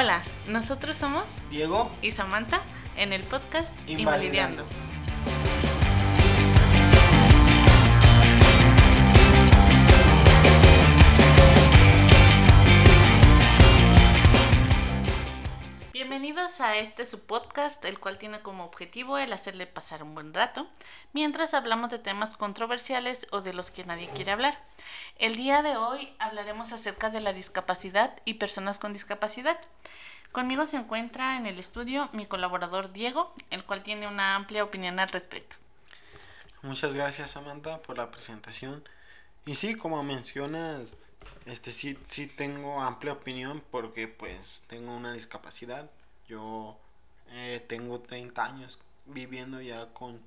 Hola, nosotros somos Diego, y Samantha en el podcast. Invalidando. Bienvenidos a este su podcast, el cual tiene como objetivo el hacerle pasar un buen rato, mientras hablamos de temas controversiales o de los que nadie quiere hablar. El día de hoy hablaremos acerca de la discapacidad y personas con discapacidad. Conmigo se encuentra en el estudio mi colaborador Diego, el cual tiene una amplia opinión al respecto. muchas gracias Samantha por la presentación. Y sí, como mencionas, este sí, sí tengo amplia opinión porque pues tengo una discapacidad. Yo eh, tengo 30 años viviendo ya con,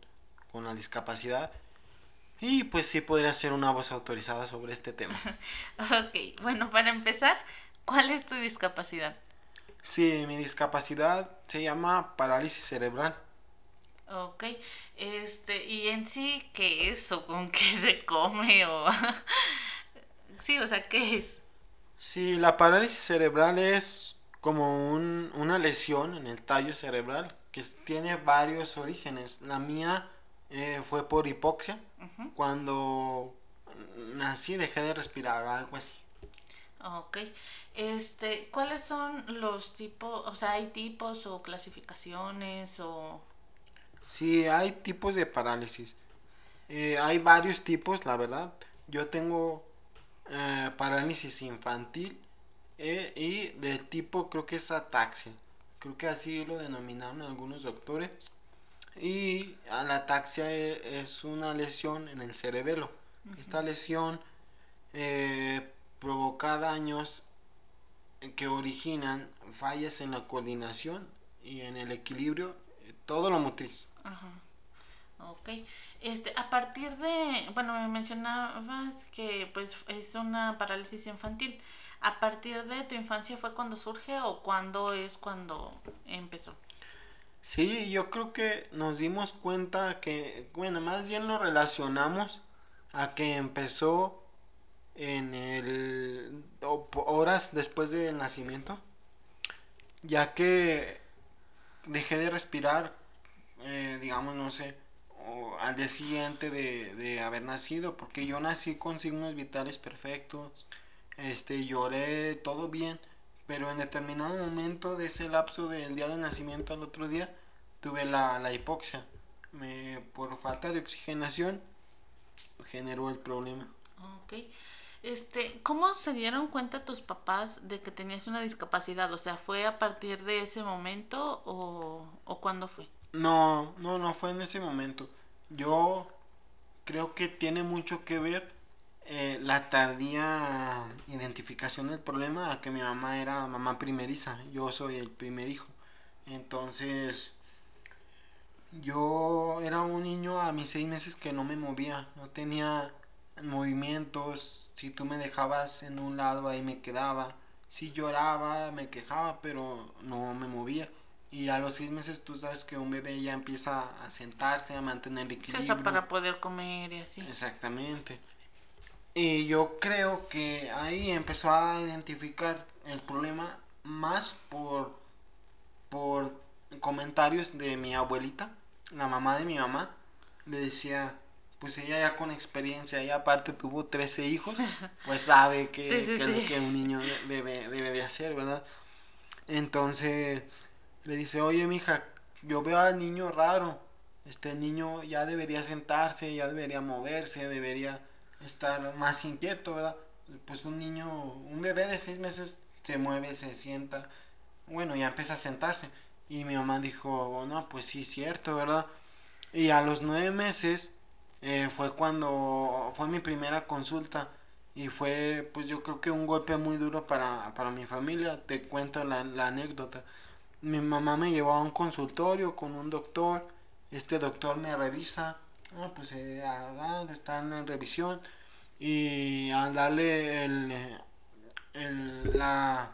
con la discapacidad. Y pues sí podría ser una voz autorizada sobre este tema. Ok, bueno, para empezar, ¿cuál es tu discapacidad? Sí, mi discapacidad se llama parálisis cerebral. Ok, este, y en sí, ¿qué es o con qué se come o... sí, o sea, ¿qué es? Sí, la parálisis cerebral es como un- una lesión en el tallo cerebral que tiene varios orígenes. La mía eh, fue por hipoxia. Cuando nací dejé de respirar, algo así. Ok, este, ¿cuáles son los tipos, o sea, hay tipos o clasificaciones o... Sí, hay tipos de parálisis. Eh, hay varios tipos, la verdad. Yo tengo eh, parálisis infantil eh, y del tipo creo que es ataxia. Creo que así lo denominaron algunos doctores. Y la ataxia e- es una lesión en el cerebelo. Esta lesión eh, provoca daños que originan fallas en la coordinación y en el equilibrio, eh, todo lo motriz. Ajá. Ok. Este, a partir de, bueno, me mencionabas que pues es una parálisis infantil. ¿A partir de tu infancia fue cuando surge o cuándo es cuando empezó? Sí, yo creo que nos dimos cuenta que, bueno, más bien lo relacionamos a que empezó en el horas después del nacimiento, ya que dejé de respirar, eh, digamos, no sé, o al día siguiente de, de haber nacido, porque yo nací con signos vitales perfectos, este, lloré, todo bien, pero en determinado momento de ese lapso del día de nacimiento al otro día, tuve la, la hipoxia. Me, por falta de oxigenación, generó el problema. Ok. Este, ¿cómo se dieron cuenta tus papás de que tenías una discapacidad? O sea, ¿fue a partir de ese momento o, o cuándo fue? No, no, no fue en ese momento. Yo creo que tiene mucho que ver eh, la tardía identificación del problema a que mi mamá era mamá primeriza. Yo soy el primer hijo. Entonces, yo era un niño a mis seis meses que no me movía, no tenía movimientos. Si tú me dejabas en un lado, ahí me quedaba. Si lloraba, me quejaba, pero no me movía. Y a los seis meses tú sabes que un bebé ya empieza a sentarse, a mantener Sí, o equilibrio. sea, para poder comer y así. Exactamente. Y yo creo que ahí empezó a identificar el problema más por, por comentarios de mi abuelita, la mamá de mi mamá. Le decía, pues ella ya con experiencia, ella aparte tuvo 13 hijos, pues sabe que, Sí, sí, que sí. que un niño debe, debe de hacer, ¿verdad? Entonces le dice, oye mija, yo veo al niño raro, este niño ya debería sentarse, ya debería moverse, debería estar más inquieto, ¿verdad? Pues un niño, un bebé de seis meses se mueve, se sienta, bueno, ya empieza a sentarse. Y mi mamá dijo, no, pues sí, cierto, ¿verdad? Y a los nueve meses eh, fue cuando fue mi primera consulta. Y fue, pues yo creo que un golpe muy duro para, para mi familia. Te cuento la, la anécdota. Mi mamá me llevó a un consultorio con un doctor. Este doctor me revisa. Ah, pues eh, ah, están en revisión. Y al darle el, el la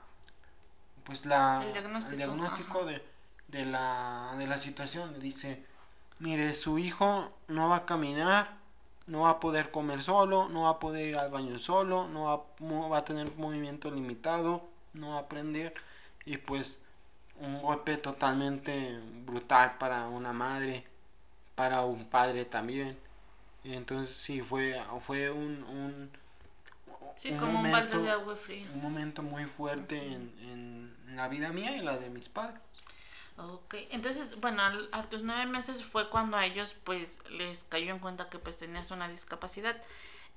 pues la El diagnóstico, el diagnóstico ajá. de, de la de la situación le dice mire su hijo no va a caminar no va a poder comer solo no va a poder ir al baño solo no va, no va a tener movimiento limitado no va a aprender y pues un golpe totalmente brutal para una madre para un padre también entonces sí fue fue un, un Sí, un como un balde momento- de agua fría. un momento muy fuerte en, en la vida mía y la de mis padres. Ok, entonces, bueno, al- a, tus nueve meses fue cuando a ellos pues les cayó en cuenta que pues tenías una discapacidad.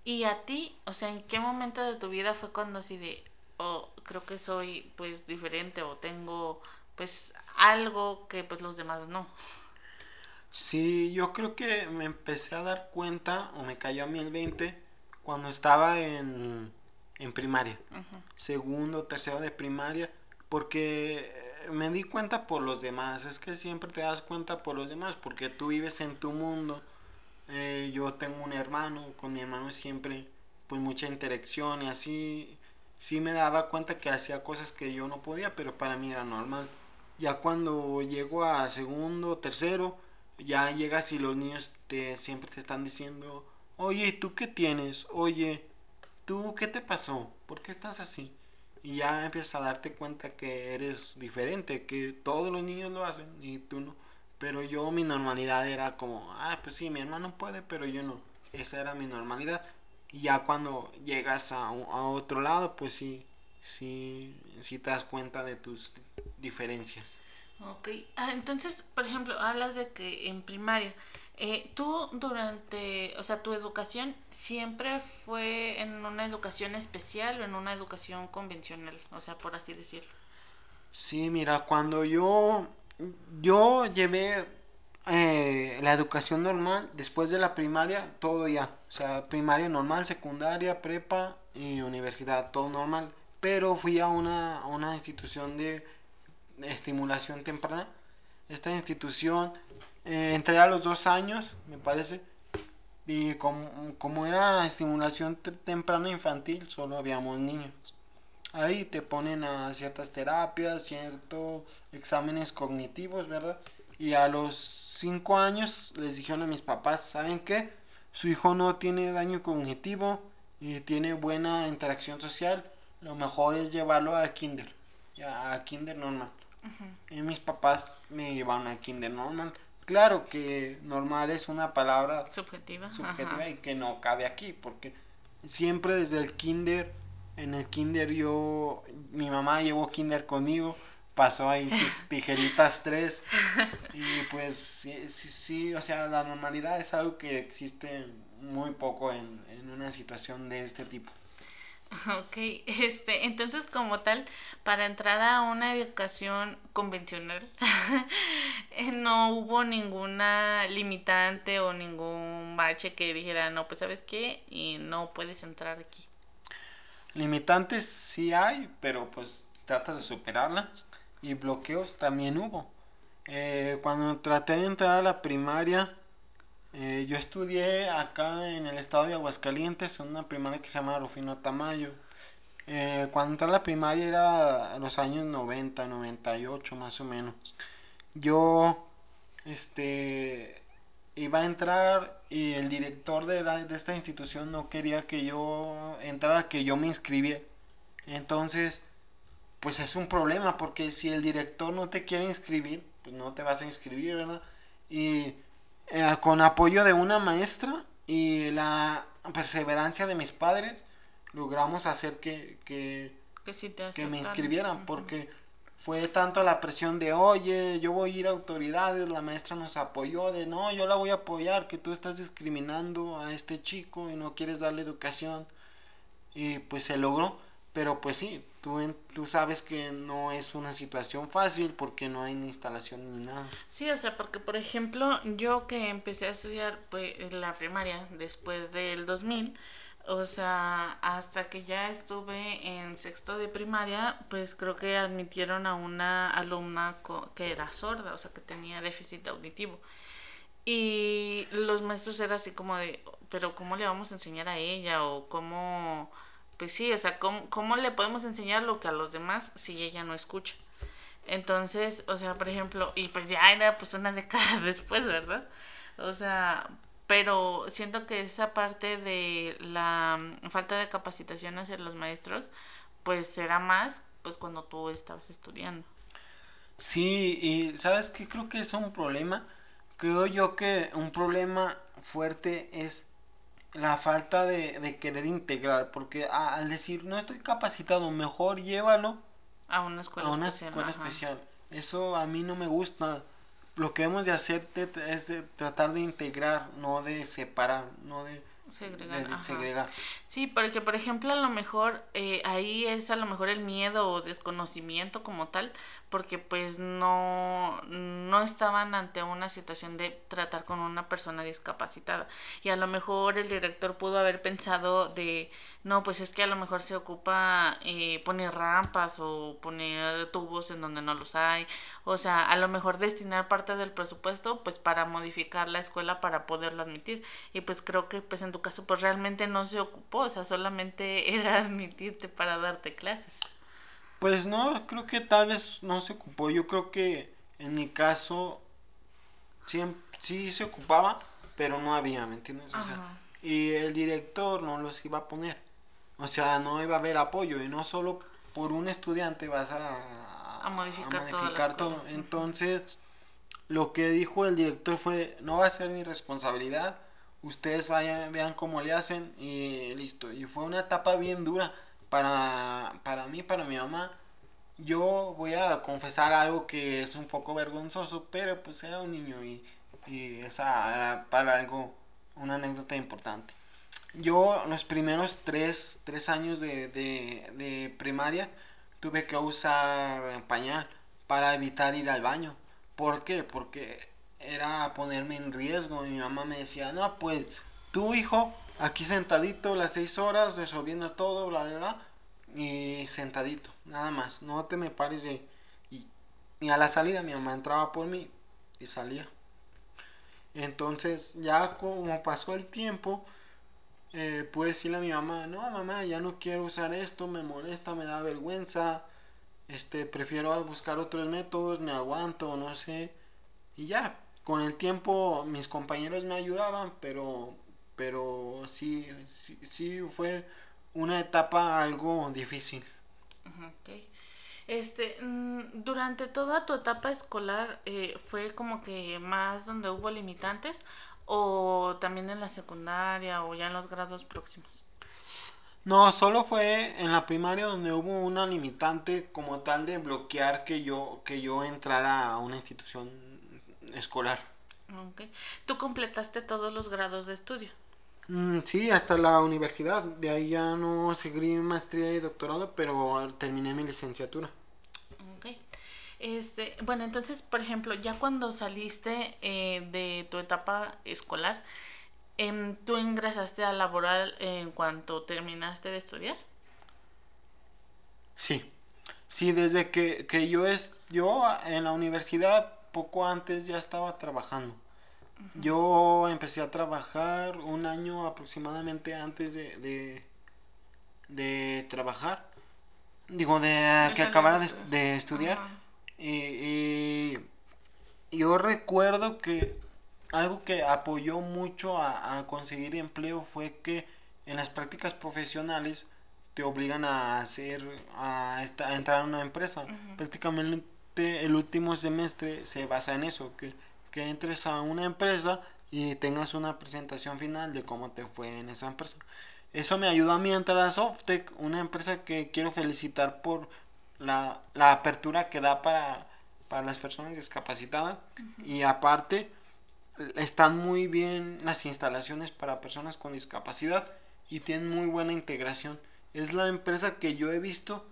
Y a ti, o sea, ¿en qué momento de tu vida fue cuando así de, oh, creo que soy pues diferente o tengo pues algo que pues los demás no? Sí, yo creo que me empecé a dar cuenta, o me cayó a mí el 20, cuando estaba en, en primaria. Segundo, tercero de primaria, porque eh, me di cuenta por los demás. Es que siempre te das cuenta por los demás, porque tú vives en tu mundo. Eh, yo tengo un hermano, con mi hermano siempre, pues mucha interacción y así. Sí me daba cuenta que hacía cosas que yo no podía, pero para mí era normal. Ya cuando llego a segundo, tercero, ya llegas y los niños te siempre te están diciendo, oye, ¿tú qué tienes? Oye, ¿tú qué te pasó? ¿Por qué estás así? Y ya empiezas a darte cuenta que eres diferente, que todos los niños lo hacen y tú no. Pero yo mi normalidad era como, ah, pues sí, mi hermano puede, pero yo no. Esa era mi normalidad. Y ya cuando llegas a, a otro lado, pues sí, sí, sí te das cuenta de tus diferencias. Ok, ah, entonces, por ejemplo, hablas de que en primaria, eh, tú durante, o sea, tu educación siempre fue en una educación especial o en una educación convencional, o sea, por así decirlo. Sí, mira, cuando yo, yo llevé eh, la educación normal, después de la primaria, todo ya. O sea, primaria normal, secundaria, prepa y universidad, todo normal. Pero fui a una, a una institución de estimulación temprana. Esta institución, eh, entré a los dos años, me parece. Y como, como era estimulación te- temprana infantil, solo habíamos niños. Ahí te ponen a ciertas terapias, ciertos exámenes cognitivos, ¿verdad? Y a los 5 años les dijeron a mis papás, ¿saben qué? Su hijo no tiene daño cognitivo y tiene buena interacción social. Lo mejor es llevarlo a kinder, ya, a kinder normal. Y mis papás me llevaron a kinder normal. Claro que normal es una palabra Subjetiva. subjetiva ajá. y que no cabe aquí porque siempre desde el kinder en el kinder yo mi mamá llevó kinder conmigo pasó ahí ti- tijeritas tres y pues sí, sí, sí, o sea la normalidad es algo que existe muy poco en, en una situación de este tipo Ok, este, entonces como tal, para entrar a una educación convencional, eh, no hubo ninguna limitante o ningún bache que dijera, no, pues sabes qué, y no puedes entrar aquí. Limitantes sí hay, pero pues tratas de superarlas. Y bloqueos también hubo. Eh, cuando traté de entrar a la primaria, eh, yo estudié acá en el estado de Aguascalientes, en una primaria que se llama Rufino Tamayo. Eh, cuando entré a la primaria era en los años 90, 98 más o menos. Yo, este, iba a entrar y el director de, la- de esta institución no quería que yo entrara, que yo me inscribiera. Entonces, pues es un problema porque si el director no te quiere inscribir, pues no te vas a inscribir, ¿verdad? Y eh, con apoyo de una maestra y la perseverancia de mis padres, logramos hacer que, que, Que que me inscribieran porque fue tanto la presión de oye yo voy a ir a autoridades la maestra nos apoyó de no yo la voy a apoyar que tú estás discriminando a este chico y no quieres darle educación y pues se logró Pero pues sí, tú, tú sabes que no es una situación fácil porque no hay ni instalación ni nada. Sí, o sea, porque por ejemplo, yo que empecé a estudiar pues, la primaria después del 2000, o sea, hasta que ya estuve en sexto de primaria, pues creo que admitieron a una alumna que era sorda, o sea, que tenía déficit auditivo. Y los maestros eran así como de, pero ¿cómo le vamos a enseñar a ella? O cómo, pues sí, o sea, ¿cómo, cómo le podemos enseñar lo que a los demás si ella no escucha? Entonces, o sea, por ejemplo, y pues ya era pues una década después, ¿verdad? O sea, pero siento que esa parte de la mm, falta de capacitación hacia los maestros, pues será más pues cuando tú estabas estudiando. Sí, y ¿sabes qué? Creo que es un problema. Creo yo que un problema fuerte es la falta de, de querer integrar, porque a- al decir no estoy capacitado, mejor llévalo A una escuela a una especial. escuela especial. Eso a mí no me gusta. Lo que debemos de hacer de- es de tratar de integrar, no de separar, no de, Segregar, de segregar. Sí, porque por ejemplo a lo mejor eh, ahí es a lo mejor el miedo o desconocimiento como tal, porque pues no, no estaban ante una situación de tratar con una persona discapacitada. Y a lo mejor el director pudo haber pensado de, no, pues es que a lo mejor se ocupa eh, poner rampas o poner tubos en donde no los hay. O sea, a lo mejor destinar parte del presupuesto pues para modificar la escuela para poderlo admitir. Y pues creo que pues en tu caso pues realmente no se ocupó, o sea, solamente era admitirte para darte clases. Pues no, creo que tal vez no se ocupó. Yo creo que en mi caso sí, sí se ocupaba, pero no había, ¿me entiendes? O sea, y el director no los iba a poner. O sea, no iba a haber apoyo y no solo por un estudiante vas a, A modificar modificar todo. Entonces, lo que dijo el director fue, no va a ser mi responsabilidad, ustedes vayan, vean cómo le hacen y listo. Y fue una etapa bien dura para, para mí, para mi mamá. Yo voy a confesar algo que es un poco vergonzoso, pero pues era un niño y, y esa era para algo, una anécdota importante. Yo los primeros tres, tres años de, de, de primaria tuve que usar pañal para evitar ir al baño. ¿Por qué? Porque era ponerme en riesgo. Mi mamá me decía, no, pues tu hijo aquí sentadito las seis horas resolviendo todo, bla, bla, bla. Y sentadito, nada más. No te me pares de... Y, y a la salida mi mamá entraba por mí y salía. Entonces ya como pasó el tiempo, eh, pude decirle a mi mamá, no mamá, ya no quiero usar esto, me molesta, me da vergüenza, este, prefiero buscar otros métodos, me aguanto, no sé. Y ya, con el tiempo mis compañeros me ayudaban, pero, pero sí, sí, sí fue una etapa algo difícil. Ujú, ok. Este, mm, durante toda tu etapa escolar, eh, ¿fue como que más donde hubo limitantes? ¿O también en la secundaria o ya en los grados próximos? No, solo fue en la primaria donde hubo una limitante como tal de bloquear que yo, que yo entrara a una institución escolar. Ok. ¿Tú completaste todos los grados de estudio? Mm, sí, hasta la universidad. De ahí ya no seguí maestría y doctorado, pero terminé mi licenciatura. Ok. Este, bueno, entonces, por ejemplo, ya cuando saliste eh, de tu etapa escolar, em, ¿tú ingresaste a laboral en cuanto terminaste de estudiar? Sí, sí, desde que, que yo, es, yo en la universidad poco antes ya estaba trabajando. Yo empecé a trabajar un año aproximadamente antes de, de, de trabajar. Digo, de que acabara de de, estudiar. Y, y yo recuerdo que algo que apoyó mucho a, a conseguir empleo fue que en las prácticas profesionales te obligan a hacer, a, esta- a entrar a una empresa. Prácticamente el último semestre se basa en eso, que, que entres a una empresa y tengas una presentación final de cómo te fue en esa empresa. Eso me ayudó a mí a entrar a Softec, una empresa que quiero felicitar por la, la apertura que da para, para las personas discapacitadas. Y aparte, están muy bien las instalaciones para personas con discapacidad y tienen muy buena integración. es la empresa que yo he visto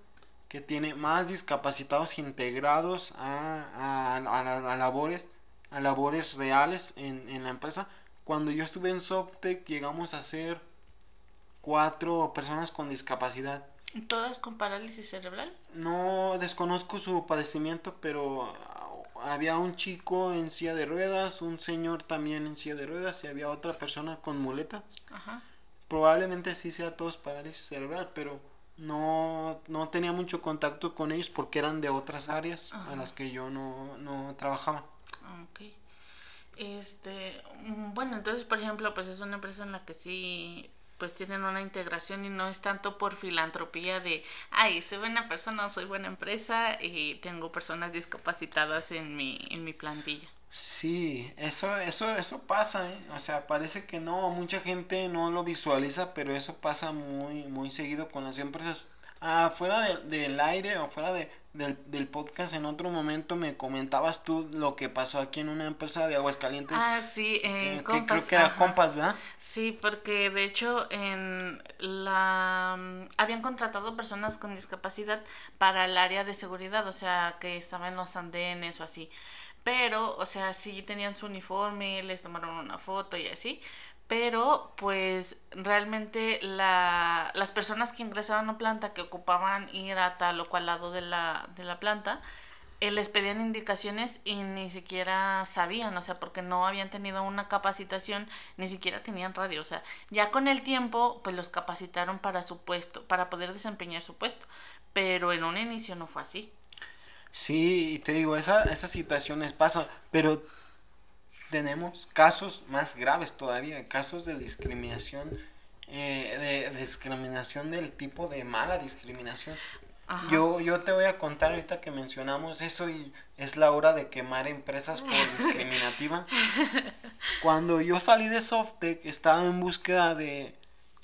que tiene más discapacitados integrados a, a, a, labores a labores reales en, en, la empresa. Cuando yo estuve en Softec llegamos a ser cuatro personas con discapacidad. ¿Todas con parálisis cerebral? No desconozco su padecimiento, pero había un chico en silla de ruedas, un señor también en silla de ruedas y había otra persona con muletas. Ajá. Probablemente sí sea todos parálisis cerebral, pero no, no tenía mucho contacto con ellos porque eran de otras áreas a las que yo no, no trabajaba. Ok. Este, mm, bueno, entonces, por ejemplo, pues es una empresa en la que sí pues tienen una integración y no es tanto por filantropía de, ay, soy buena persona, soy buena empresa y tengo personas discapacitadas en mi, en mi plantilla. Sí, eso, eso, eso pasa, ¿eh? O sea, parece que no, mucha gente no lo visualiza, pero eso pasa muy, muy seguido con las empresas. Ah, fuera del aire o fuera de, del, del, podcast en otro momento me comentabas tú lo que pasó aquí en una empresa de Aguascalientes. Ah, sí, en Compas. creo que era Compas, ¿verdad? Sí, porque de hecho en la mm, habían contratado personas con discapacidad para el área de seguridad, o sea, que estaban en los andenes o así. Pero, o sea, sí tenían su uniforme, les tomaron una foto y así, pero pues realmente la, las personas que ingresaban a planta que ocupaban ir a tal o cual lado de la, de la planta, eh, les pedían indicaciones y ni siquiera sabían, o sea, porque no habían tenido una capacitación, ni siquiera tenían radio, o sea, ya con el tiempo pues los capacitaron para su puesto, para poder desempeñar su puesto, pero en un inicio no fue así. Sí, te digo, esa, esas situaciones pasan, pero tenemos casos más graves todavía, casos de discriminación, eh, de, discriminación del tipo de mala discriminación. Yo, yo te voy a contar ahorita que mencionamos eso y es la hora de quemar empresas por discriminativa. Cuando yo salí de Softec estaba en búsqueda de,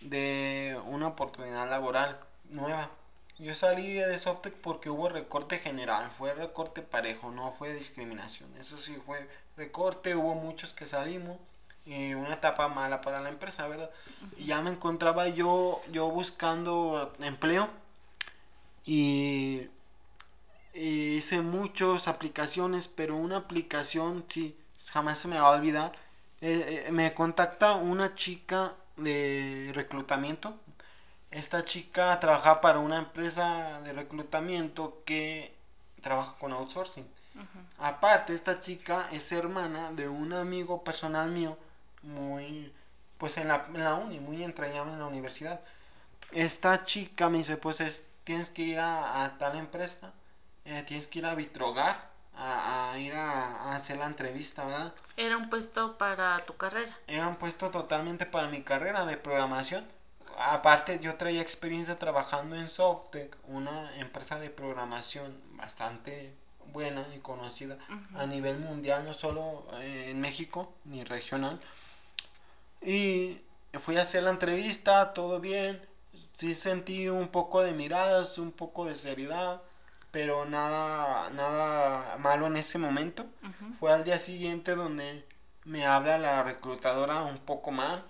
de una oportunidad laboral nueva. Yo salí de Softec porque hubo recorte general, fue recorte parejo, no fue discriminación. Eso sí fue recorte, hubo muchos que salimos y una etapa mala para la empresa, ¿verdad? Y ya me encontraba yo, yo buscando empleo y, hice muchas aplicaciones, pero una aplicación, sí, jamás se me va a olvidar. Eh, eh, me contacta una chica de reclutamiento. Esta chica trabaja para una empresa de reclutamiento que trabaja con outsourcing. Aparte, esta chica es hermana de un amigo personal mío, muy, pues en la, en la uni, muy entrañable en la universidad. Esta chica me dice, pues es, tienes que ir a, tal empresa, eh, tienes que ir a Vitrogar, a, ir a, hacer la entrevista, ¿verdad? Era un puesto para tu carrera. Era un puesto totalmente para mi carrera de programación. Aparte, yo traía experiencia trabajando en Softec, una empresa de programación bastante buena y conocida a nivel mundial, no solo eh, en México ni regional. Y fui a hacer la entrevista, todo bien. Sí sentí un poco de miradas, un poco de seriedad, pero nada, nada malo en ese momento. Fue al día siguiente donde me habla la reclutadora un poco mal,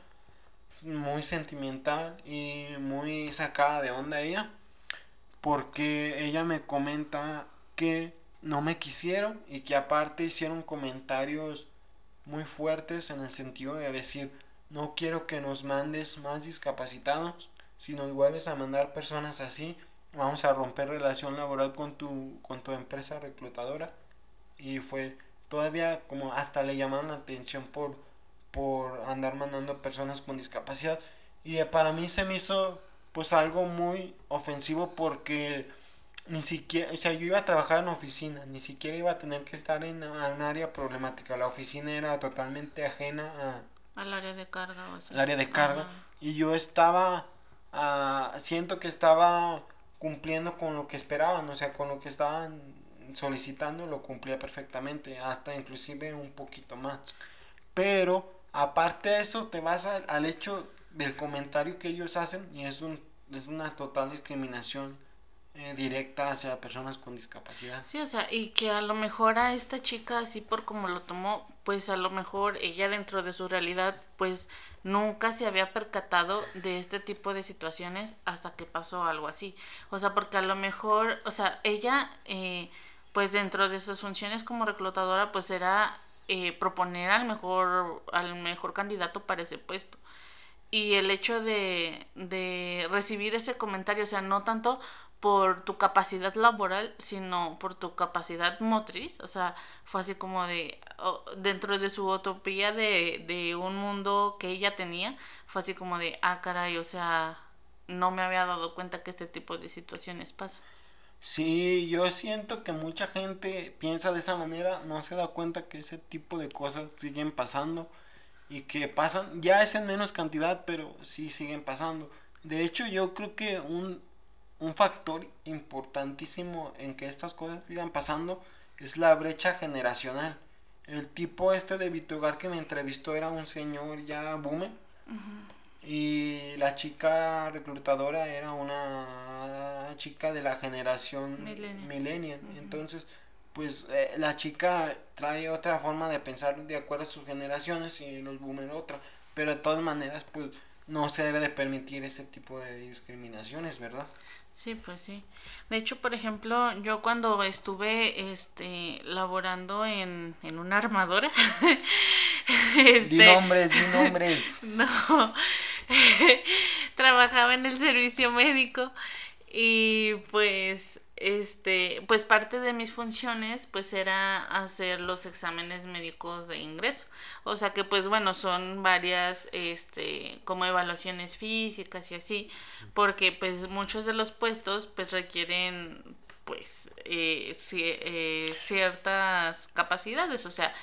muy sentimental y muy sacada de onda ella, porque ella me comenta que no me quisieron y que aparte hicieron comentarios muy fuertes en el sentido de decir no quiero que nos mandes más discapacitados si nos vuelves a mandar personas así vamos a romper relación laboral con tu con tu empresa reclutadora. Y fue todavía como hasta le llamaron la atención por por andar mandando personas con discapacidad. Y para mí se me hizo pues algo muy ofensivo porque ni siquiera, o sea, yo iba a trabajar en oficina, ni siquiera iba a tener que estar en, un área problemática. La oficina era totalmente ajena a... Al área de carga o Al área de carga. Y yo estaba, uh, siento que estaba cumpliendo con lo que esperaban, o sea, con lo que estaban solicitando, lo cumplía perfectamente, hasta inclusive un poquito más. Pero, aparte de eso, te vas al, al hecho del comentario que ellos hacen y es, un, es una total discriminación eh, directa hacia personas con discapacidad. Sí, o sea, y que a lo mejor a esta chica, así por como lo tomó, pues a lo mejor ella dentro de su realidad, pues nunca se había percatado de este tipo de situaciones hasta que pasó algo así. O sea, porque a lo mejor, o sea, ella, eh, pues dentro de sus funciones como reclutadora, pues era eh, proponer al mejor, al mejor candidato para ese puesto. Y el hecho de, de recibir ese comentario, o sea, no tanto por tu capacidad laboral, sino por tu capacidad motriz. O sea, fue así como de, dentro de su utopía de, de un mundo que ella tenía, fue así como de, ah, caray, o sea, no me había dado cuenta que este tipo de situaciones pasan. Sí, yo siento que mucha gente piensa de esa manera, no se da cuenta que ese tipo de cosas siguen pasando y que pasan, ya es en menos cantidad, pero sí siguen pasando. De hecho, yo creo que un, un factor importantísimo en que estas cosas sigan pasando es la brecha generacional. El tipo este de Vitogar que me entrevistó era un señor ya boomer. Y la chica reclutadora era una chica de la generación millennial. Entonces, pues eh, la chica trae otra forma de pensar de acuerdo a sus generaciones y los boomers otra. Pero de todas maneras, pues no se debe de permitir ese tipo de discriminaciones, ¿verdad? Sí, pues sí. De hecho, por ejemplo, yo cuando estuve este laborando en, en una armadora. este, di nombres, di nombres. No. trabajaba en el servicio médico. Y pues este, pues parte de mis funciones pues era hacer los exámenes médicos de ingreso. O sea que pues bueno, son varias este como evaluaciones físicas y así, porque pues muchos de los puestos pues requieren pues eh, eh, ciertas capacidades, o sea,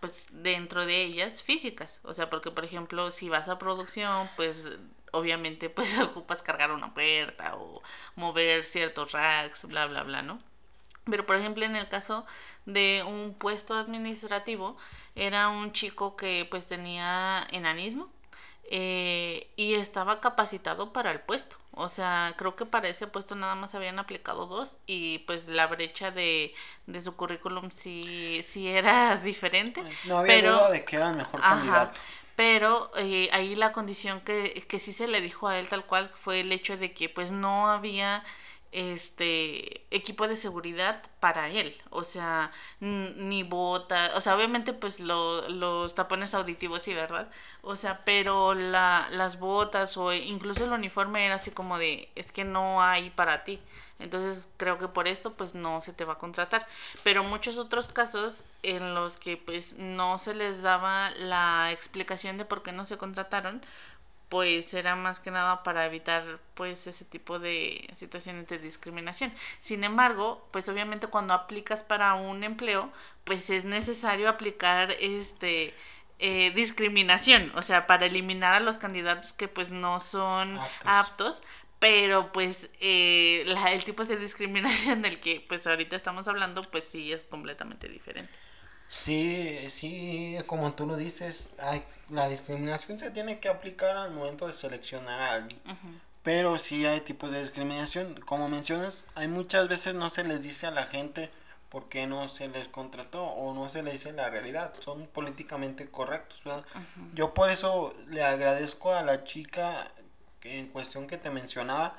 pues dentro de ellas físicas, o sea, porque por ejemplo, si vas a producción, pues obviamente pues ocupas cargar una puerta o mover ciertos racks, bla, bla, bla, ¿no? Pero por ejemplo en el caso de un puesto administrativo, era un chico que pues tenía enanismo eh, y estaba capacitado para el puesto. O sea, creo que para ese puesto nada más habían aplicado dos y pues la brecha de, de su currículum sí, sí era diferente. Pues, no había pero, duda de que era el mejor candidato. Pero eh, ahí la condición que, que sí se le dijo a él tal cual fue el hecho de que pues no había este equipo de seguridad para él, o sea, ni bota, o sea, obviamente pues lo, los tapones auditivos sí, ¿verdad? O sea, pero la, las botas o incluso el uniforme era así como de, es que no hay para ti. Entonces creo que por esto pues no se te va a contratar. Pero muchos otros casos en los que pues no se les daba la explicación de por qué no se contrataron, pues era más que nada para evitar pues ese tipo de situaciones de discriminación. Sin embargo, pues obviamente cuando aplicas para un empleo, pues es necesario aplicar este eh, discriminación, o sea, para eliminar a los candidatos que pues no son aptos pero pues eh, el tipo de discriminación del que pues ahorita estamos hablando pues sí es completamente diferente. Sí, sí, como tú lo dices, hay, la discriminación se tiene que aplicar al momento de seleccionar a alguien. Pero sí hay tipos de discriminación. Como mencionas, hay muchas veces no se les dice a la gente por qué no se les contrató o no se les dice la realidad. Son políticamente correctos, ¿verdad? Yo por eso le agradezco a la chica en cuestión que te mencionaba,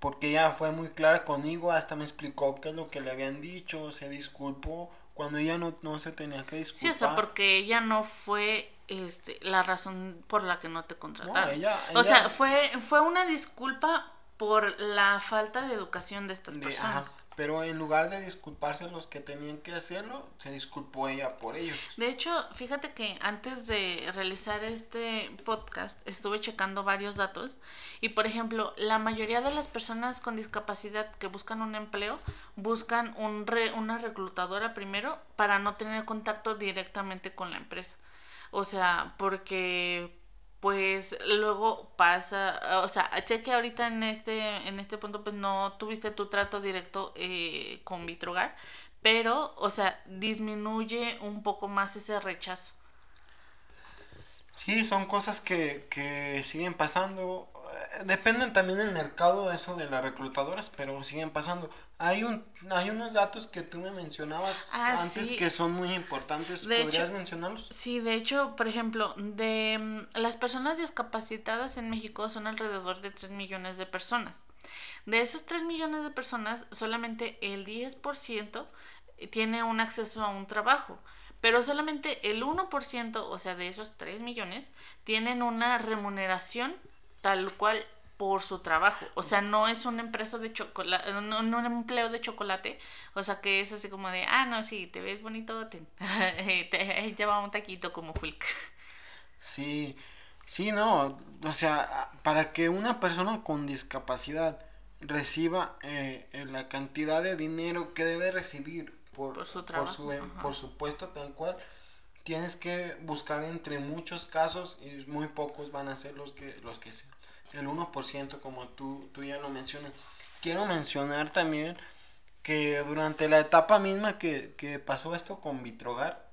porque ella fue muy clara conmigo, hasta me explicó qué es lo que le habían dicho, se disculpó cuando ella no, no se tenía que disculpar. Sí, o sea, porque ella no fue este la razón por la que no te contrataron. O sea, fue, fue una disculpa por la falta de educación de estas personas. pero en lugar de disculparse los que tenían que hacerlo, se disculpó ella por ellos. De hecho, fíjate que antes de realizar este podcast estuve checando varios datos y por ejemplo, la mayoría de las personas con discapacidad que buscan un empleo buscan un una reclutadora primero para no tener contacto directamente con la empresa. O sea, porque pues luego pasa, o sea, sé que ahorita en este, en este punto pues no tuviste tu trato directo eh, con Vitrogar, pero, o sea, disminuye un poco más ese rechazo. Sí, son cosas que, que siguen pasando. dependen también del mercado eso de las reclutadoras, pero siguen pasando. Hay un hay unos datos que tú me mencionabas Ah, antes sí. que son muy importantes. De ¿Podrías hecho- mencionarlos? Sí, de hecho, por ejemplo, de mm, las personas discapacitadas en México son alrededor de 3 millones de personas. De esos 3 millones de personas, solamente el 10% tiene un acceso a un trabajo, pero solamente el 1%, o sea, de esos 3 millones, tienen una remuneración tal cual por su trabajo. O sea, no es una empresa de chocolate, no, no un empleo de chocolate. O sea, que es así como de, ah, no, sí, te ves bonito, te, te ahí lleva un taquito como Hulk. Sí, sí, no, o sea, para que una persona con discapacidad reciba eh, eh, la cantidad de dinero que debe recibir por, Por su por trabajo, su, eh, ajá. por su puesto tal cual, tienes que buscar entre muchos casos y muy pocos van a ser los que, los que sean. El 1% como tú, tú ya lo mencionas. Quiero mencionar también que durante la etapa misma que, que pasó esto con Vitrogar,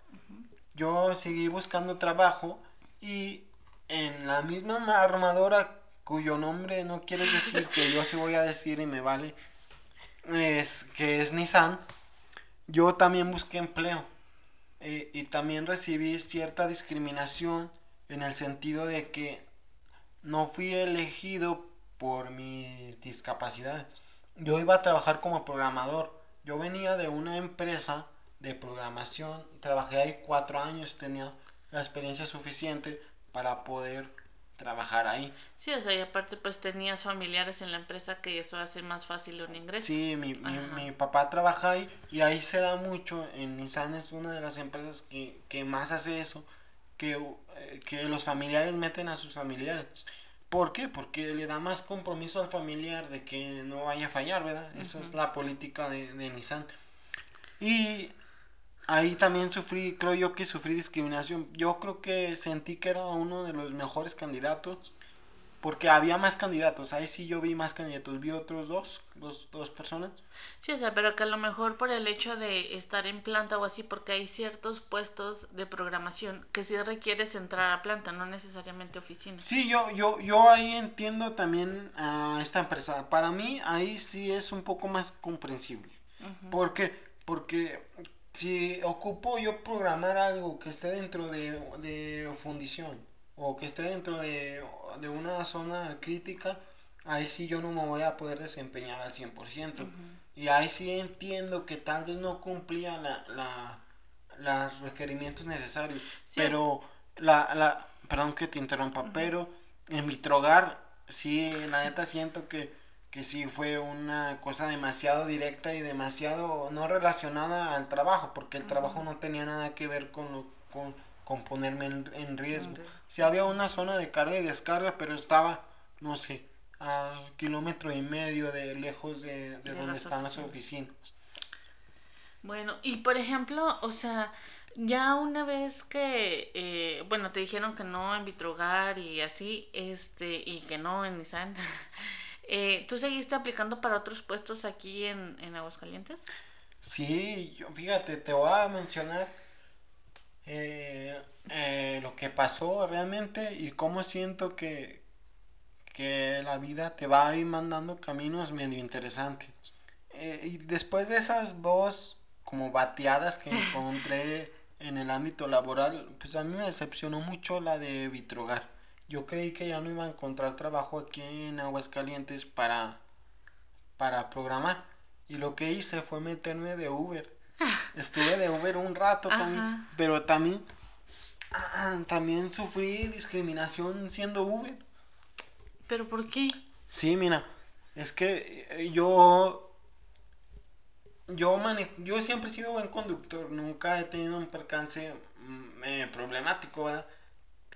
yo seguí buscando trabajo y en la misma armadora cuyo nombre no quiere decir que yo sí voy a decir y me vale, es que es Nissan, yo también busqué empleo eh, y también recibí cierta discriminación en el sentido de que no fui elegido por mis discapacidades. Yo iba a trabajar como programador. Yo venía de una empresa de programación. Trabajé ahí cuatro años. Tenía la experiencia suficiente para poder trabajar ahí. Sí, o sea, y aparte pues tenías familiares en la empresa que eso hace más fácil un ingreso. Sí, mi, mi, mi papá trabaja ahí y ahí se da mucho. En Nissan es una de las empresas que, que más hace eso. Que, eh, que los familiares meten a sus familiares. ¿Por qué? Porque le da más compromiso al familiar de que no vaya a fallar, ¿verdad? Eso es la política de, de Nissan. Y ahí también sufrí, creo yo que sufrí discriminación. Yo creo que sentí que era uno de los mejores candidatos. Porque había más candidatos. Ahí sí yo vi más candidatos. Vi otros dos, dos, dos personas. Sí, o sea, pero que a lo mejor por el hecho de estar en planta o así, porque hay ciertos puestos de programación que sí requieres entrar a planta, no necesariamente oficina. Sí, yo, yo, yo ahí entiendo también a esta empresa. Para mí ahí sí es un poco más comprensible. ¿Por qué? Porque si ocupo yo programar algo que esté dentro de, de fundición o que esté dentro de, de una zona crítica, ahí sí yo no me voy a poder desempeñar al 100%. Y ahí sí entiendo que tal vez no cumplía la, la, los requerimientos necesarios. Sí, pero la, la, perdón que te interrumpa, pero en Vitrogar sí, la neta siento que, que sí fue una cosa demasiado directa y demasiado no relacionada al trabajo, porque el trabajo no tenía nada que ver con, lo- con, con ponerme en, en riesgo. riesgo. Sí había una zona de carga y descarga, pero estaba, no sé, a kilómetro y medio de lejos de, de De donde las están las oficinas. oficinas. Bueno, y por ejemplo, o sea, ya una vez que, eh, bueno, te dijeron que no en Vitrogar y así, este, y que no en Nissan, eh, ¿tú seguiste aplicando para otros puestos aquí en, en Aguascalientes? Sí, yo, fíjate, te voy a mencionar eh, eh, lo que pasó realmente y cómo siento que, que la vida te va a ir mandando caminos medio interesantes. Eh, y después de esas dos como bateadas que encontré en el ámbito laboral, pues a mí me decepcionó mucho la de Vitrogar. Yo creí que ya no iba a encontrar trabajo aquí en Aguascalientes para, para programar. Y lo que hice fue meterme de Uber. Estuve de Uber un rato también, pero también, ah, también sufrí discriminación siendo Uber. ¿Pero por qué? Sí, mira, es que eh, yo yo mane- yo siempre he sido buen conductor, nunca he tenido un percance mm, eh, problemático, ¿verdad?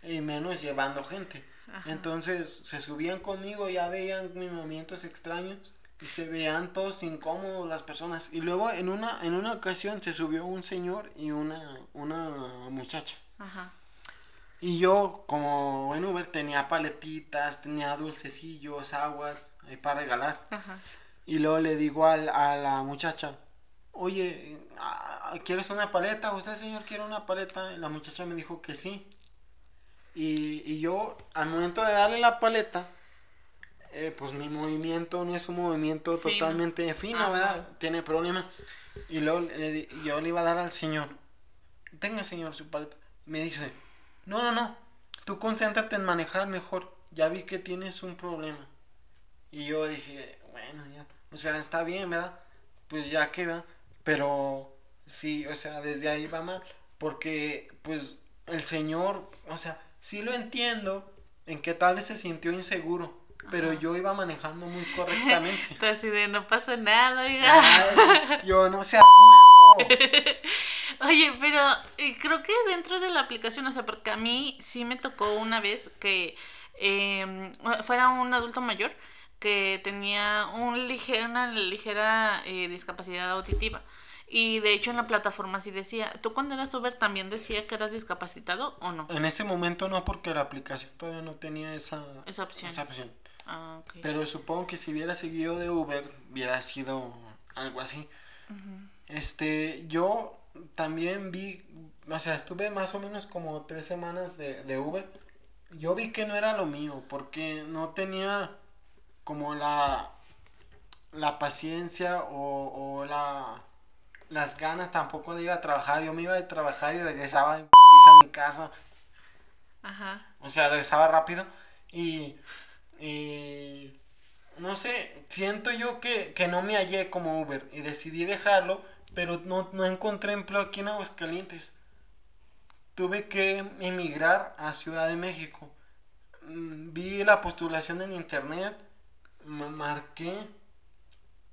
Y menos llevando gente. Ajá. Entonces se subían conmigo, ya veían mis movimientos extraños y se veían todos incómodos las personas. Y luego en una en una ocasión se subió un señor y una una muchacha. Ajá. Y yo, como buen Uber, tenía paletitas, tenía dulcecillos, aguas ahí para regalar. Ajá. Y luego le digo al- a la muchacha, oye, ah, ¿quieres una paleta? ¿Usted, señor, quiere una paleta? Y la muchacha me dijo que sí. Y, y yo, al momento de darle la paleta, eh, pues mi movimiento no es un movimiento Fino. totalmente fino, Ajá. ¿verdad? Tiene problemas. Y luego le di- yo le iba a dar al señor. Tenga, señor, su paleta. Me dice, no, no, no. Tú concéntrate en manejar mejor. Ya vi que tienes un problema. Y yo dije, bueno, ya. O sea, está bien, ¿verdad? Pues ya que va. Pero sí, o sea, desde ahí va mal. Porque, pues, el señor, o sea, sí lo entiendo en que tal vez se sintió inseguro. Pero yo iba manejando muy correctamente. Entonces, así de no pasó nada, oiga. Ay, yo no culo. Oye, pero eh, creo que dentro de la aplicación, o sea, porque a mí sí me tocó una vez que eh, fuera un adulto mayor que tenía un lige- una ligera eh, discapacidad auditiva. Y de hecho en la plataforma sí decía, ¿tú cuando eras Uber también decía que eras discapacitado o no? En ese momento no, porque la aplicación todavía no tenía esa, Esa opción. esa opción. Ah. Pero supongo que si hubiera seguido de Uber, hubiera sido algo así. Este, yo también vi, o sea, estuve más o menos como tres semanas de, de Uber. Yo vi que no era lo mío, porque no tenía como la, la paciencia o, o la, las ganas tampoco de ir a trabajar. Yo me iba a trabajar y regresaba en a mi casa. Ajá. O sea, regresaba rápido y, y no sé, siento yo que, que no me hallé como Uber y decidí dejarlo, pero no, no encontré empleo aquí en Aguascalientes. Tuve que emigrar a Ciudad de México. Mm, Vi la postulación en internet, ma- marqué,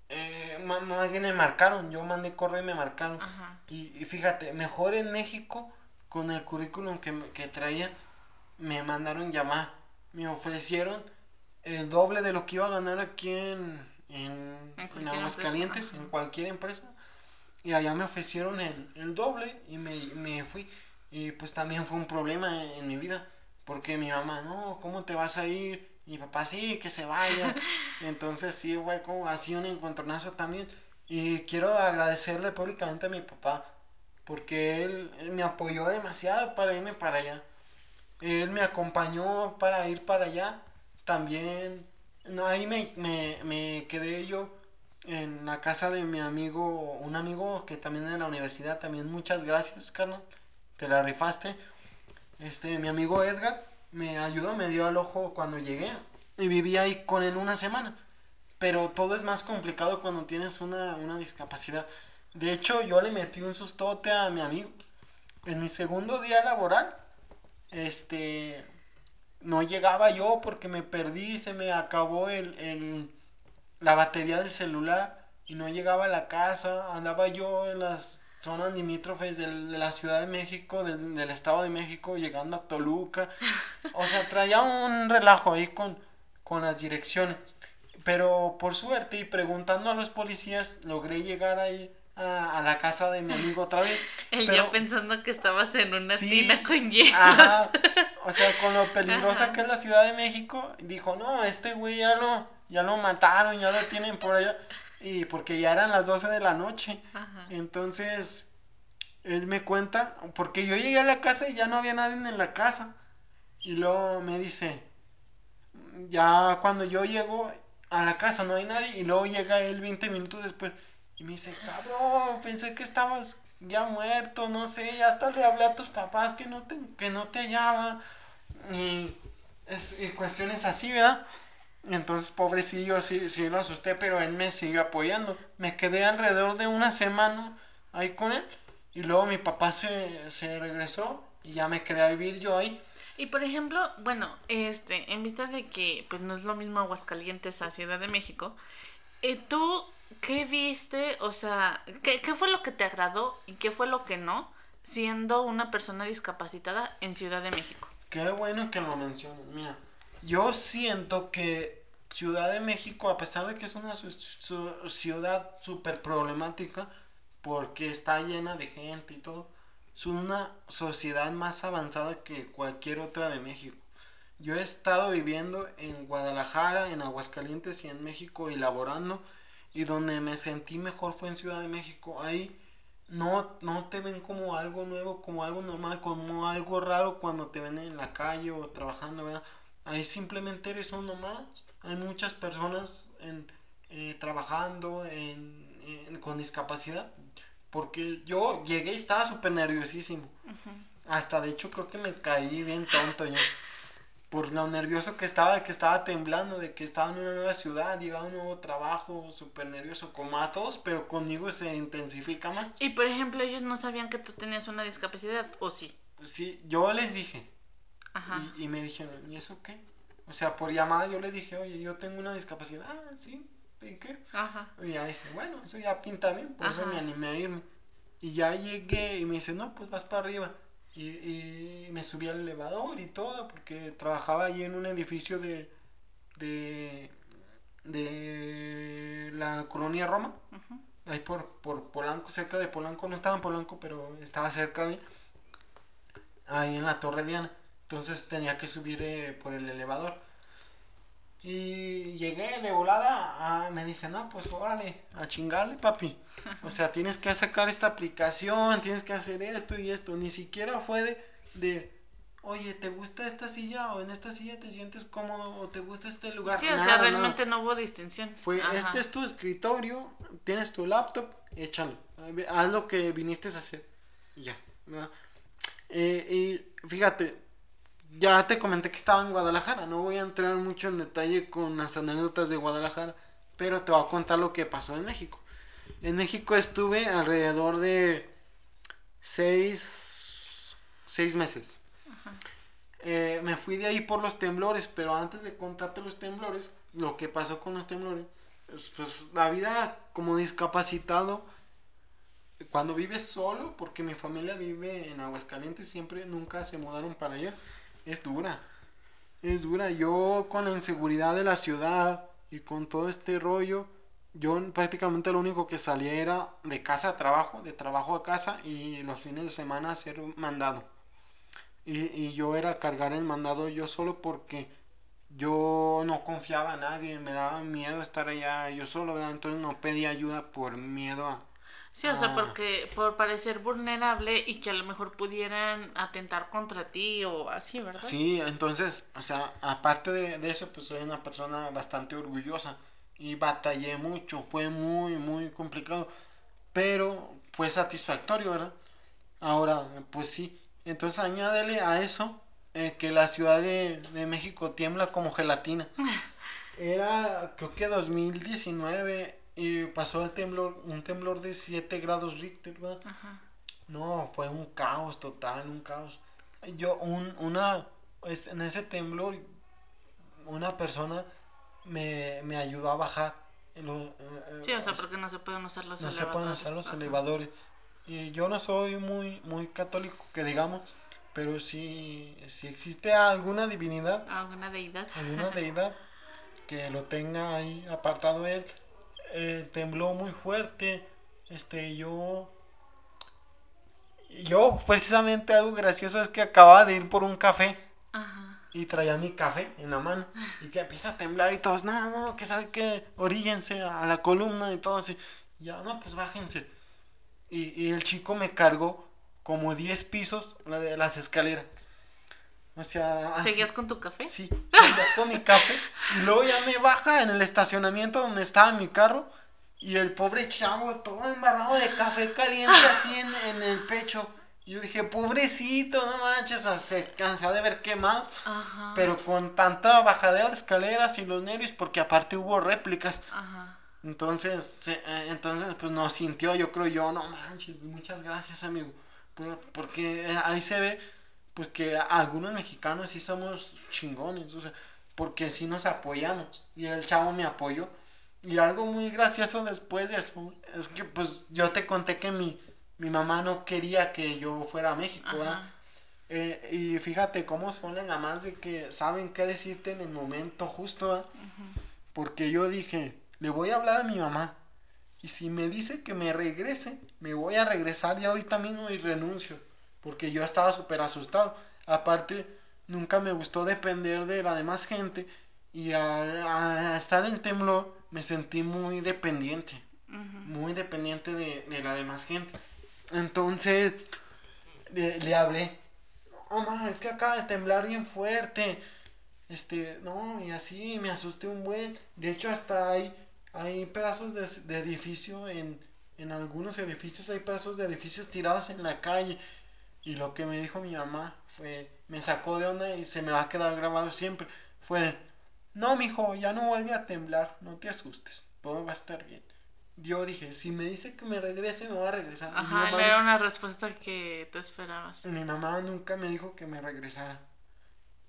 eh, más bien me marcaron, yo mandé correo y me marcaron. Y, y fíjate, mejor en México, con el currículum que, me- que traía, me mandaron llamar. Me ofrecieron el doble de lo que iba a ganar aquí en, en, en Aguascalientes, empresa, en cualquier empresa. Y allá me ofrecieron el, el doble y me, me fui. Y pues también fue un problema en, en mi vida. Porque mi mamá, no, ¿cómo te vas a ir? Mi papá, sí, que se vaya. Entonces sí, fue como así un encontronazo también. Y quiero agradecerle públicamente a mi papá. Porque él, él me apoyó demasiado para irme para allá. Él me acompañó para ir para allá. También, ahí me, me, me quedé yo en la casa de mi amigo, un amigo que también de la universidad. También muchas gracias, carnal. Te la rifaste. Este, mi amigo Edgar me ayudó, me dio al ojo cuando llegué. Y viví ahí con él una semana. Pero todo es más complicado cuando tienes una, una discapacidad. De hecho, yo le metí un sustote a mi amigo. En mi segundo día laboral, este, no llegaba yo porque me perdí, se me acabó el, el- la batería del celular y no llegaba a la casa. Andaba yo en las zonas limítrofes de la Ciudad de México, del, del Estado de México, llegando a Toluca. O sea, traía un relajo ahí con, con las direcciones. Pero por suerte y preguntando a los policías, logré llegar ahí a, a la casa de mi amigo otra vez. El Pero- yo pensando que estabas en una Sí. tina con hielos. Ajá. O sea, con lo peligrosa que es la Ciudad de México, dijo, no, este güey ya lo, ya lo mataron, ya lo tienen por allá. Y porque ya eran las 12 de la noche. Ajá. Entonces, él me cuenta, porque yo llegué a la casa y ya no había nadie en la casa. Y luego me dice, ya cuando yo llego a la casa no hay nadie. Y luego llega él 20 minutos después y me dice, cabrón, pensé que estabas ya muerto, no sé, ya hasta le hablé a tus papás que no te, que no te. Y, es, y cuestiones así, ¿verdad? Entonces, pobrecillo, sí, sí lo asusté, pero él me siguió apoyando. Me quedé alrededor de una semana ahí con él. Y luego mi papá se, se regresó y ya me quedé a vivir yo ahí. Y por ejemplo, bueno, este, en vista de que pues no es lo mismo Aguascalientes a Ciudad de México, eh, ¿tú qué viste? O sea, ¿qué, ¿qué fue lo que te agradó y qué fue lo que no siendo una persona discapacitada en Ciudad de México? Qué bueno que lo mencionas. Mira, yo siento que Ciudad de México, a pesar de que es una su- su- ciudad súper problemática, porque está llena de gente y todo, es una sociedad más avanzada que cualquier otra de México. Yo he estado viviendo en Guadalajara, en Aguascalientes y en México y laborando, y donde me sentí mejor fue en Ciudad de México. Ahí no, no te ven como algo nuevo, como algo normal, como algo raro cuando te ven en la calle o trabajando, ¿verdad? Ahí simplemente eres uno más hay muchas personas en, eh, trabajando en, en- con discapacidad. Porque yo llegué y estaba súper nerviosísimo. Hasta de hecho creo que me caí bien tonto yo. Por lo nervioso que estaba, de que estaba temblando, de que estaba en una nueva ciudad, llegaba a un nuevo trabajo, súper nervioso, como a todos, pero conmigo se intensifica más. Y por ejemplo, ellos no sabían que tú tenías una discapacidad, ¿o sí? Sí, yo les dije, Ajá. y, y me dijeron, ¿y eso qué? O sea, por llamada yo les dije, oye, yo tengo una discapacidad. Ah, sí, ¿y qué? Ajá. Y ya dije, bueno, eso ya pinta bien, por eso Ajá. me animé a irme. Y ya llegué y me dice, no, pues vas para arriba. Y, y me subí al elevador y todo, porque trabajaba allí en un edificio de, de, de la colonia Roma. Ahí por, por Polanco, cerca de Polanco, no estaba en Polanco, pero estaba cerca de ahí en la Torre Diana. Entonces tenía que subir eh, por el elevador. Y llegué de volada, a- me dice, no, pues órale, a chingarle, papi. O sea, tienes que sacar esta aplicación, tienes que hacer esto y esto. Ni siquiera fue de, de oye, ¿te gusta esta silla? O en esta silla te sientes cómodo, o te gusta este lugar. Sí, o Nada, sea, nada. realmente no hubo distinción. Fue, Ajá. este es tu escritorio, tienes tu laptop, échale. Haz lo que viniste a hacer. Y ya. Eh, y fíjate, ya te comenté que estaba en Guadalajara. No voy a entrar mucho en detalle con las anécdotas de Guadalajara, pero te voy a contar lo que pasó en México. En México estuve alrededor de seis, seis meses. Eh, me fui de ahí por los temblores, pero antes de contarte los temblores, lo que pasó con los temblores, pues, pues, la vida como discapacitado, cuando vives solo, porque mi familia vive en Aguascalientes, siempre nunca se mudaron para allá, es dura, es dura. Yo con la inseguridad de la ciudad y con todo este rollo, yo prácticamente lo único que salía era de casa a trabajo, de trabajo a casa y los fines de semana hacer mandado. Y, y yo era cargar el mandado yo solo porque yo no confiaba a nadie, me daba miedo estar allá yo solo, entonces no pedía ayuda por miedo a... Sí, o sea, Ah. porque por parecer vulnerable y que a lo mejor pudieran atentar contra ti o así, ¿verdad? Sí, entonces, o sea, aparte de, de eso, pues soy una persona bastante orgullosa y batallé mucho, fue muy, muy complicado, pero fue satisfactorio, ¿verdad? Ahora, pues sí, entonces añádele a eso eh, que la Ciudad de, de México tiembla como gelatina. Era, creo que 2019 y pasó el temblor, un temblor de 7 grados Richter, ¿verdad? No, fue un caos total, un caos. Yo, un, una, es- en ese temblor, una persona me, me ayudó a bajar. Lo- eh, eh, Sí, o sea, porque no se pueden usar los no se elevadores. pueden usar los Ajá. elevadores. Y yo no soy muy, muy católico, que digamos, pero si, si existe alguna divinidad, Alguna deidad. alguna deidad que lo tenga ahí apartado él, eh, tembló muy fuerte, este, yo, yo precisamente algo gracioso es que acababa de ir por un café Ajá. y traía mi café en la mano y que empieza a temblar y todos, no, no, que sabe que oríllense a la columna y todo así, ya, no, pues bájense. Y, y el chico me cargó como 10 pisos la de las escaleras. O sea, así. ¿Seguías con tu café? Sí, con mi café. Y luego ya me baja en el estacionamiento donde estaba mi carro. Y el pobre chavo todo embarrado de café caliente así en, en el pecho. Y yo dije, pobrecito, no manches, se cansó de ver quemado. Ajá. Pero con tanta bajadera de escaleras y los nervios, porque aparte hubo réplicas. Ajá. Entonces, se- eh, entonces pues nos sintió, yo creo yo, no manches, muchas gracias amigo. Por- porque eh, ahí se ve, pues que algunos mexicanos sí somos chingones, o sea, porque sí nos apoyamos. Y el chavo me apoyó. Y algo muy gracioso después de eso, es que pues yo te conté que mi, mi mamá no quería que yo fuera a México, ¿verdad? Ajá. Eh, y fíjate cómo son las mamás de que saben qué decirte en el momento justo, ¿verdad? Porque yo dije, le voy a hablar a mi mamá. Y si me dice que me regrese, me voy a regresar ya ahorita mismo y renuncio. Porque yo estaba súper asustado. Aparte, nunca me gustó depender de la demás gente. Y al, a estar en temblor, me sentí muy dependiente. Muy dependiente de, de la demás gente. Entonces, le, le hablé. Mamá, es que acaba de temblar bien fuerte. este, no, y así me asusté un buen. De hecho, hasta hay, hay pedazos de, de edificio en, en algunos edificios, hay pedazos de edificios tirados en la calle. Y lo que me dijo mi mamá fue, me sacó de onda y se me va a quedar grabado siempre. Fue, no, mijo, ya no vuelve a temblar, no te asustes, todo va a estar bien. Yo dije, si me dice que me regrese, me va a regresar. Ajá, mamá era una respuesta que tú esperabas. mi mamá nunca me dijo que me regresara.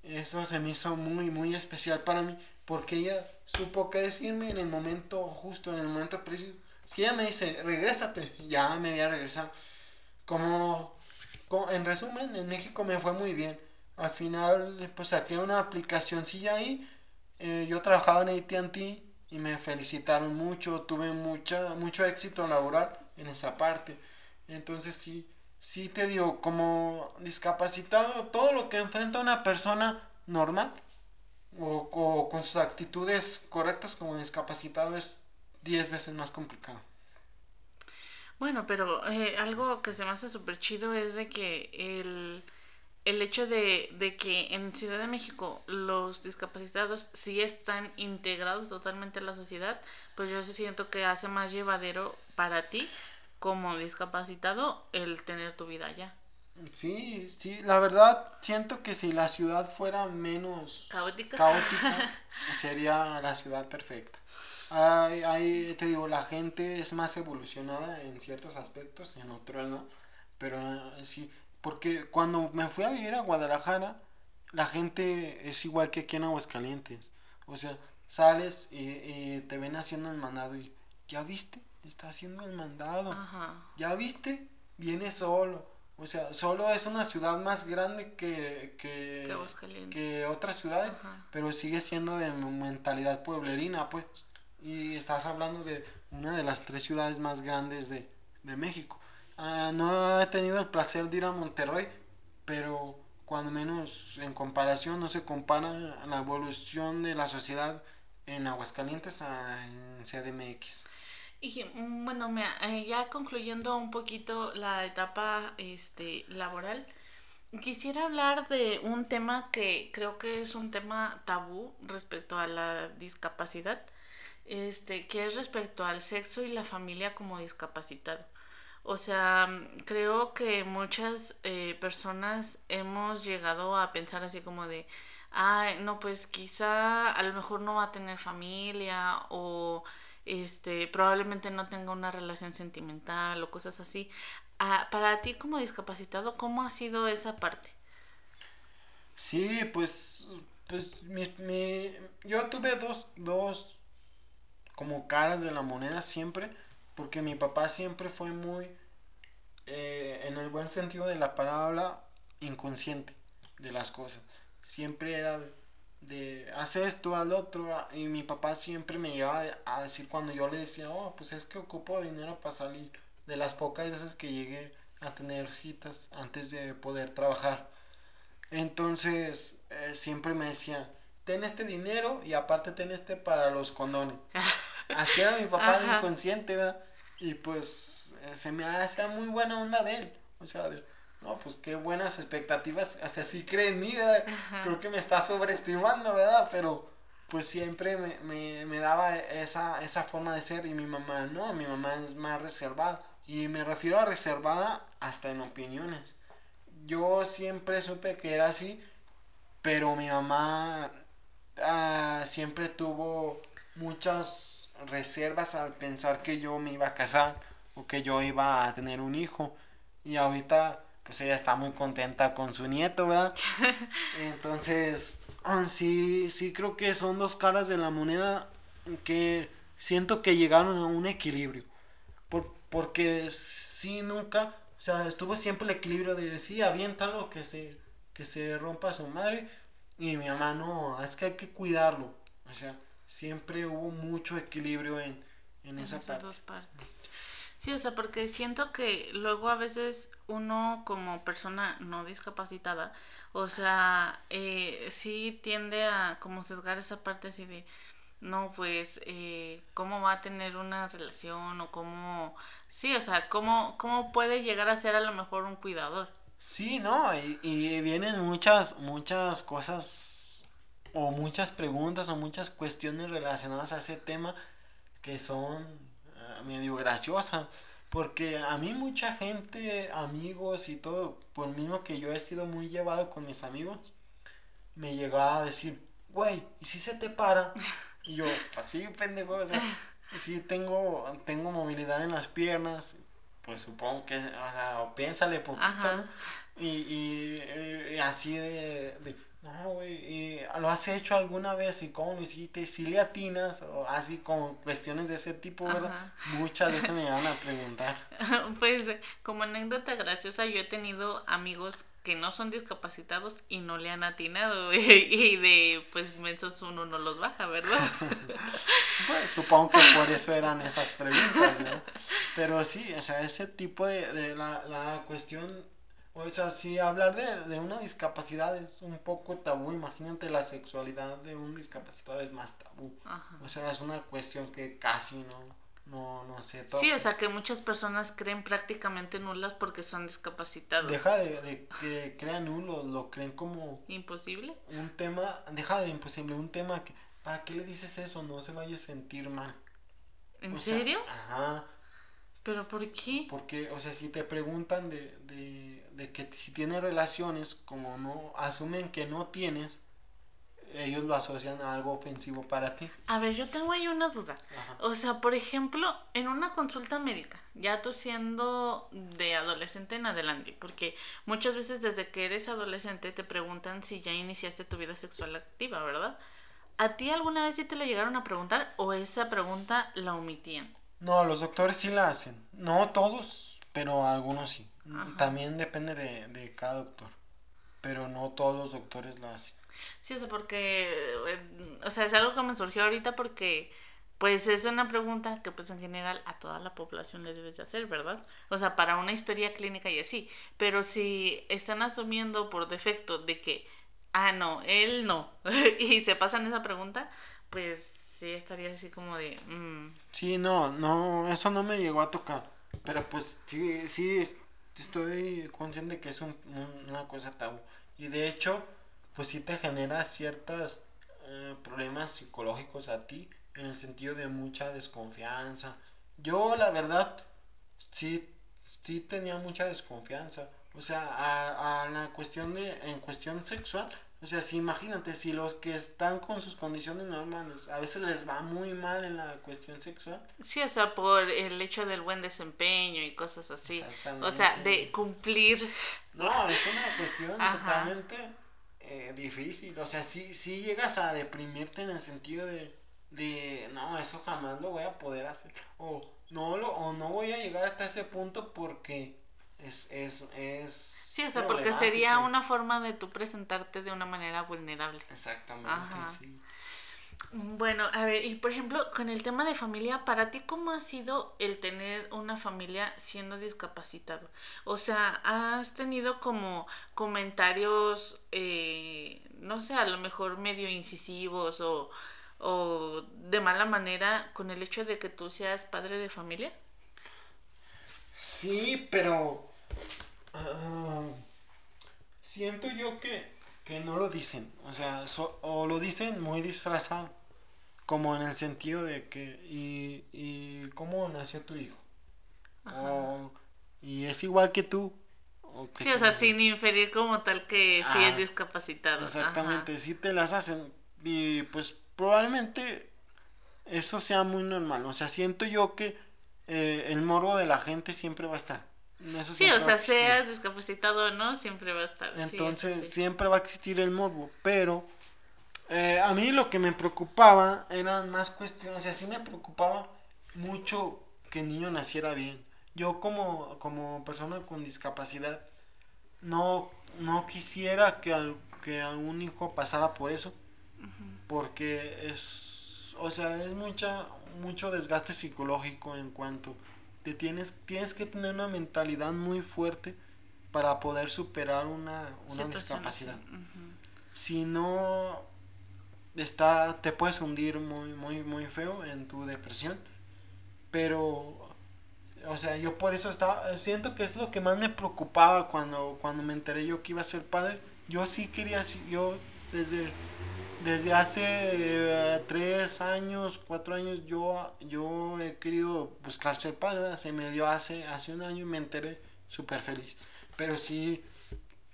Eso se me hizo muy, muy especial para mí, porque ella supo qué decirme en el momento justo, en el momento preciso. Si ella me dice, regrésate, ya me había regresado. Como, co- en resumen, en México me fue muy bien. Al final, pues saqué una aplicacioncilla ahí. eh, yo trabajaba en ATT y me felicitaron mucho. Tuve mucha, mucho éxito laboral en esa parte. Entonces sí, sí te digo, como discapacitado, todo lo que enfrenta una persona normal o, o con sus actitudes correctas como discapacitado es 10 veces más complicado. Bueno, pero eh, algo que se me hace súper chido es de que el, el hecho de, de que en Ciudad de México los discapacitados sí están integrados totalmente a la sociedad, pues yo siento que hace más llevadero para ti como discapacitado el tener tu vida allá. Sí, sí, la verdad siento que si la ciudad fuera menos Caótica. caótica, sería la ciudad perfecta. Hay, hay, te digo, la gente es más evolucionada en ciertos aspectos, en otros no. Pero eh, sí, porque cuando me fui a vivir a Guadalajara, la gente es igual que aquí en Aguascalientes. O sea, sales y, y te ven haciendo el mandado y, ¿ya viste? Está haciendo el mandado. Ajá. ¿Ya viste? Viene solo. O sea, solo es una ciudad más grande que, que, Que otras ciudades, Ajá. pero sigue siendo de mentalidad pueblerina, pues. Y estás hablando de una de las tres ciudades más grandes de, de México. Ah, no he tenido el placer de ir a Monterrey, pero cuando menos en comparación no se compara la evolución de la sociedad en Aguascalientes a en CDMX. Y mm, bueno, eh, ya concluyendo un poquito la etapa este, laboral, quisiera hablar de un tema que creo que es un tema tabú respecto a la discapacidad, este, que es respecto al sexo y la familia como discapacitado. O sea, creo que muchas eh, personas hemos llegado a pensar así como de, ay, no, pues quizá a lo mejor no va a tener familia o este probablemente no tenga una relación sentimental o cosas así. Ah, para ti como discapacitado, ¿cómo ha sido esa parte? Sí, pues, pues mi, mi- yo tuve dos, dos como caras de la moneda siempre, porque mi papá siempre fue muy, eh, en el buen sentido de la palabra, inconsciente de las cosas. Siempre era de, de haz esto, al otro, y mi papá siempre me llevaba a decir cuando yo le decía, oh, pues es que ocupo dinero para salir, de las pocas veces que llegué a tener citas antes de poder trabajar. Entonces, eh, siempre me decía, ten este dinero y aparte ten este para los condones. Así era mi papá Ajá. inconsciente, ¿verdad? Y pues eh, se me hacía muy buena onda de él. O sea, de, no, pues qué buenas expectativas. O sea, sí cree en mí, ¿verdad? Creo que me está sobreestimando, ¿verdad? Pero pues siempre me, me, me daba esa, esa forma de ser y mi mamá no, mi mamá es más reservada. Y me refiero a reservada hasta en opiniones. Yo siempre supe que era así, pero mi mamá ah, siempre tuvo muchas reservas al pensar que yo me iba a casar o que yo iba a tener un hijo. Y ahorita, pues ella está muy contenta con su nieto, ¿verdad? Entonces, ah, sí, sí creo que son dos caras de la moneda que siento que llegaron a un equilibrio. Por, porque sí, nunca, o sea, estuvo siempre el equilibrio de sí, aviéntalo, que se, que se rompa su madre. Y mi mamá, no, es que hay que cuidarlo. O sea, siempre hubo mucho equilibrio en, en esa esas parte. dos partes. Sí, o sea, porque siento que luego a veces uno como persona no discapacitada, o sea, eh, sí tiende a como sesgar esa parte así de, no, pues, eh, ¿cómo va a tener una relación? O cómo, sí, o sea, ¿cómo, cómo puede llegar a ser a lo mejor un cuidador? Sí, no, y, y vienen muchas, muchas cosas o muchas preguntas o muchas cuestiones relacionadas a ese tema que son eh, medio graciosas. Porque a mí mucha gente, amigos y todo, por mismo que yo he sido muy llevado con mis amigos, me llegaba a decir, güey, ¿y si se te para? Y yo, pues sí, pendejo, sí tengo, tengo movilidad en las piernas, pues supongo que, o sea, piénsale poquito, Ajá. Y, y, así de, de no, güey, y ¿lo has hecho alguna vez? ¿Y cómo lo hiciste? ¿Si le atinas? O así como cuestiones de ese tipo, ¿verdad? Ajá. Muchas veces me van a preguntar. Pues como anécdota graciosa, yo he tenido amigos que no son discapacitados y no le han atinado y de pues mensos uno no los baja, ¿verdad? Pues supongo que por eso eran esas preguntas, ¿no? Pero sí, o sea, ese tipo de, de la, la cuestión, o sea, sí, hablar de, de una discapacidad es un poco tabú, imagínate la sexualidad de un discapacitado es más tabú. Ajá. O sea, es una cuestión que casi no, no, no se toca. Sí, o sea que muchas personas creen prácticamente nulas porque son discapacitados. Deja de, de que crean nulo, lo creen como Imposible. un tema, deja de imposible, un tema que, ¿para qué le dices eso? No se vaya a sentir mal. ¿En O sea, serio? Ajá. ¿Pero por qué? Porque, o sea, si te preguntan de, de, de que si tienes relaciones, como no asumen que no tienes, ellos lo asocian a algo ofensivo para ti. A ver, yo tengo ahí una duda. Ajá. O sea, por ejemplo, en una consulta médica, ya tú siendo de adolescente en adelante, porque muchas veces desde que eres adolescente te preguntan si ya iniciaste tu vida sexual activa, ¿verdad? ¿A ti alguna vez sí te lo llegaron a preguntar o esa pregunta la omitían? No, los doctores sí la hacen. No todos, pero algunos sí. También depende de, de cada doctor. Pero no todos los doctores la hacen. Sí, o sea, porque, eh, o sea, es algo que me surgió ahorita porque, pues, es una pregunta que, pues, en general a toda la población le debes de hacer, ¿verdad? O sea, para una historia clínica y así. Pero si están asumiendo por defecto de que, ah, no, él no, y se pasan esa pregunta, pues, sí estaría así como de, mm, Sí, no, no, eso no me llegó a tocar. Pero pues sí, sí, estoy consciente que es un- un- una cosa tabú. Y de hecho, pues sí te genera ciertos problemas psicológicos a ti, en el sentido de mucha desconfianza. Yo, la verdad, sí, sí tenía mucha desconfianza. O sea, a, a la cuestión de, en cuestión sexual, o sea, si imagínate, si los que están con sus condiciones normales, a veces les va muy mal en la cuestión sexual, sí, o sea, por el hecho del buen desempeño y cosas así. O sea, de cumplir No, es una cuestión Ajá. totalmente eh, difícil. O sea, sí, sí llegas a deprimirte en el sentido de, de, no, eso jamás lo voy a poder hacer. O no, lo, o no voy a llegar hasta ese punto porque es... es, es Sí, o sea, porque sería una forma de tú presentarte de una manera vulnerable. Exactamente, Ajá. sí. Bueno, a ver, y por ejemplo, con el tema de familia, ¿para ti cómo ha sido el tener una familia siendo discapacitado? O sea, ¿has tenido como comentarios, eh, no sé, a lo mejor medio incisivos o, o de mala manera con el hecho de que tú seas padre de familia? Sí, pero ah, siento yo que, que no lo dicen. O sea, so- o lo dicen muy disfrazado. Como en el sentido de que, ¿y, y cómo nació tu hijo? O, y es igual que tú. O que Sí, o sea, sin inferir como tal que sí Ah, es discapacitado. Exactamente, sí te las hacen. Y pues probablemente eso sea muy normal. O sea, siento yo que eh, el morbo de la gente siempre va a estar. Eso Sí, o a sea, seas discapacitado o no, siempre va a estar. Entonces sí. siempre va a existir el morbo, pero eh, a mí lo que me preocupaba eran más cuestiones, o sea, sí me preocupaba mucho que el niño naciera bien. Yo como, como persona con discapacidad no, no quisiera que, al- que a un hijo pasara por eso, porque es, o sea, es mucha, mucho desgaste psicológico en cuanto te tienes, tienes que tener una mentalidad muy fuerte para poder superar una, una discapacidad. Si no está, te puedes hundir muy, muy, muy feo en tu depresión. Pero, o sea, yo por eso estaba, siento que es lo que más me preocupaba cuando, cuando me enteré yo que iba a ser padre. Yo sí quería, yo desde, desde hace eh, tres años, cuatro años, yo, yo he querido buscar ser padre. Se me dio hace, hace un año y me enteré súper feliz. Pero sí,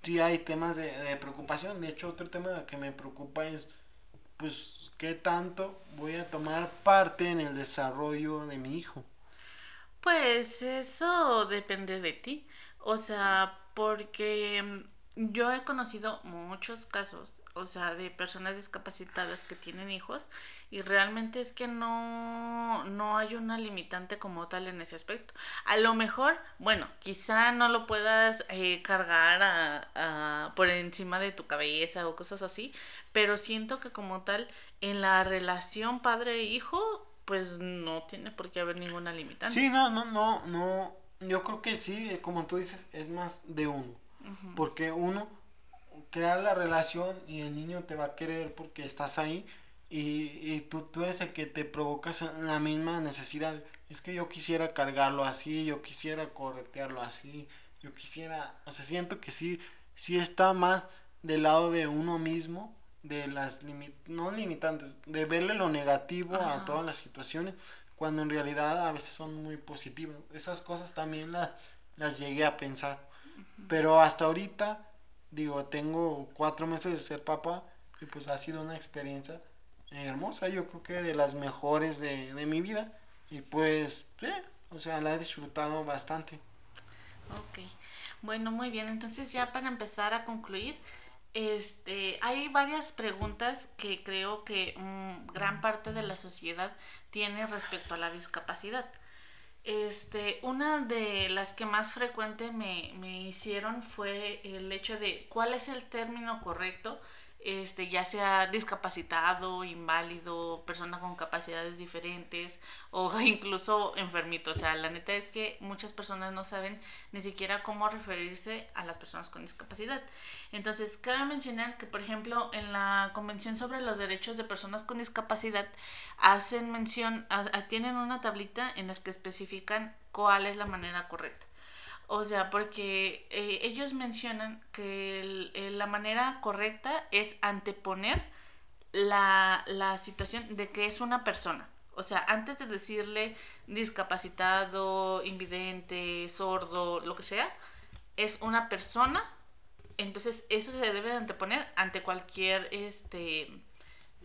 sí hay temas de, de preocupación. De hecho, otro tema que me preocupa es, pues, qué tanto voy a tomar parte en el desarrollo de mi hijo. Pues eso depende de ti. O sea, porque yo he conocido muchos casos, o sea, de personas discapacitadas que tienen hijos y realmente es que no, no hay una limitante como tal en ese aspecto. A lo mejor, bueno, quizá no lo puedas eh, cargar a, a, por encima de tu cabeza o cosas así, pero siento que como tal en la relación padre-hijo pues no tiene por qué haber ninguna limitante. Sí, no, no, no, no. Yo creo que sí, eh, como tú dices, es más de uno. Porque uno crea la relación y el niño te va a querer porque estás ahí y, y tú, tú eres el que te provocas la misma necesidad. Es que yo quisiera cargarlo así, yo quisiera corretearlo así, yo quisiera, o sea, siento que sí, sí está más del lado de uno mismo de las limit no limitantes, de verle lo negativo Ajá. a todas las situaciones, cuando en realidad a veces son muy positivas. Esas cosas también las, las llegué a pensar. Pero hasta ahorita, digo, tengo cuatro meses de ser papá y pues ha sido una experiencia hermosa, yo creo que de las mejores de, de mi vida. Y pues, eh, o sea, la he disfrutado bastante. Ok, bueno, muy bien, entonces ya para empezar a concluir, este, hay varias preguntas que creo que um, gran parte de la sociedad tiene respecto a la discapacidad. Este, una de las que más frecuente me, me hicieron fue el hecho de cuál es el término correcto este, ya sea discapacitado, inválido, persona con capacidades diferentes o incluso enfermito. O sea, la neta es que muchas personas no saben ni siquiera cómo referirse a las personas con discapacidad. Entonces, cabe mencionar que, por ejemplo, en la Convención sobre los Derechos de Personas con Discapacidad hacen mención, tienen una tablita en las que especifican cuál es la manera correcta. O sea, porque eh, ellos mencionan que el, la manera correcta es anteponer la, la situación de que es una persona. O sea, antes de decirle discapacitado, invidente, sordo, lo que sea, es una persona. Entonces, eso se debe de anteponer ante cualquier este,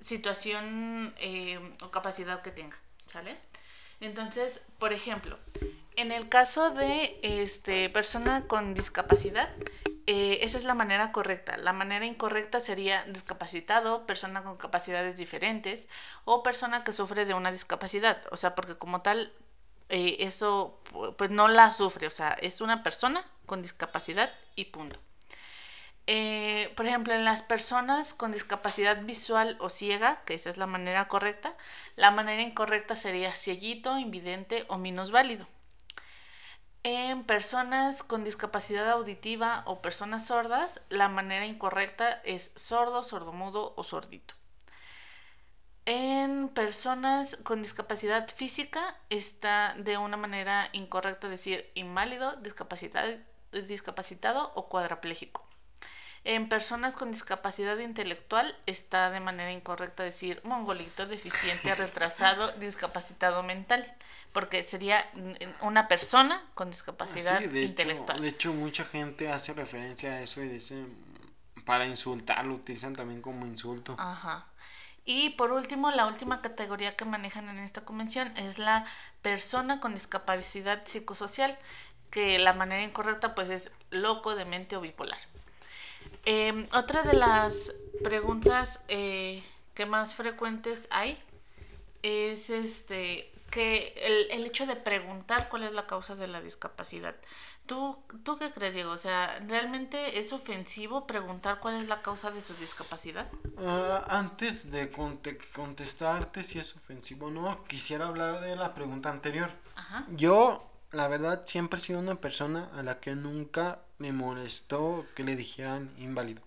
situación eh, o capacidad que tenga. ¿Sale? Entonces, por ejemplo, en el caso de este, persona con discapacidad, eh, esa es la manera correcta. La manera incorrecta sería discapacitado, persona con capacidades diferentes o persona que sufre de una discapacidad. O sea, porque como tal, eh, eso pues no la sufre. O sea, es una persona con discapacidad y punto. Eh, por ejemplo, en las personas con discapacidad visual o ciega, que esa es la manera correcta, la manera incorrecta sería cieguito, invidente o minusválido. En personas con discapacidad auditiva o personas sordas, la manera incorrecta es sordo, sordomudo o sordito. En personas con discapacidad física está de una manera incorrecta decir inválido, discapacitado, discapacitado o cuadraplégico. En personas con discapacidad intelectual está de manera incorrecta decir mongolito, deficiente, retrasado, discapacitado mental, porque sería una persona con discapacidad sí, de intelectual. Hecho, de hecho, mucha gente hace referencia a eso y dice para insultar, lo utilizan también como insulto. Ajá. Y por último, la última categoría que manejan en esta convención es la persona con discapacidad psicosocial, que la manera incorrecta pues es loco, demente o bipolar. Eh, otra de las preguntas eh, que más frecuentes hay es este que el, el, hecho de preguntar cuál es la causa de la discapacidad. ¿Tú, ¿Tú qué crees, Diego? O sea, ¿realmente es ofensivo preguntar cuál es la causa de su discapacidad? Uh, antes de conte contestarte si es ofensivo o no, quisiera hablar de la pregunta anterior. Ajá. Yo, la verdad, siempre he sido una persona a la que nunca me molestó que le dijeran inválido.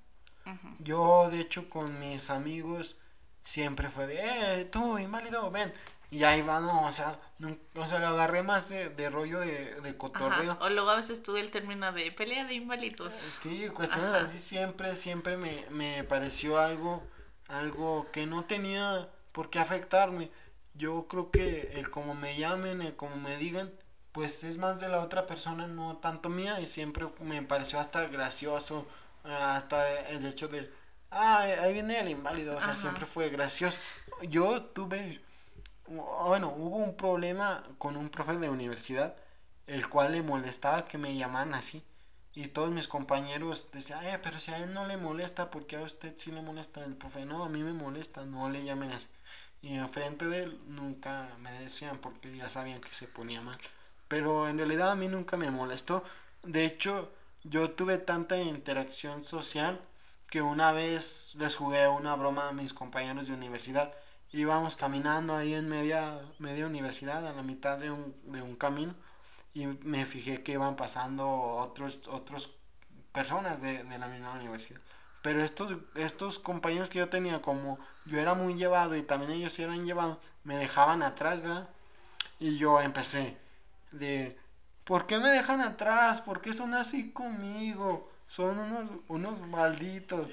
Uh -huh. Yo, de hecho, con mis amigos siempre fue de, eh, tú, inválido, ven. Y ahí va, no, o sea, no, o sea, lo agarré más de, de rollo de, de cotorreo. Ajá. O luego a veces tuve el término de pelea de inválidos. Sí, cuestiones Ajá. así siempre, siempre me, me pareció algo, algo que no tenía por qué afectarme. Yo creo que el como me llamen, el como me digan, pues es más de la otra persona, no tanto mía, y siempre me pareció hasta gracioso, hasta el hecho de, ah, ahí viene el inválido, o sea, Ajá. siempre fue gracioso. Yo tuve, bueno, hubo un problema con un profe de universidad, el cual le molestaba que me llamaran así. Y todos mis compañeros decían, eh, pero si a él no le molesta, ¿por qué a usted sí le molesta? El profe, no, a mí me molesta, no le llamen así. Y enfrente de él nunca me decían porque ya sabían que se ponía mal. Pero en realidad a mí nunca me molestó. De hecho, yo tuve tanta interacción social que una vez les jugué una broma a mis compañeros de universidad. Íbamos caminando ahí en media, media universidad, a la mitad de un, de un camino, y me fijé que iban pasando otros, otros personas de, de la misma universidad. Pero estos, estos compañeros que yo tenía, como yo era muy llevado y también ellos eran llevados, me dejaban atrás, ¿verdad? Y yo empecé de, ¿por qué me dejan atrás? ¿Por qué son así conmigo? Son unos, unos malditos,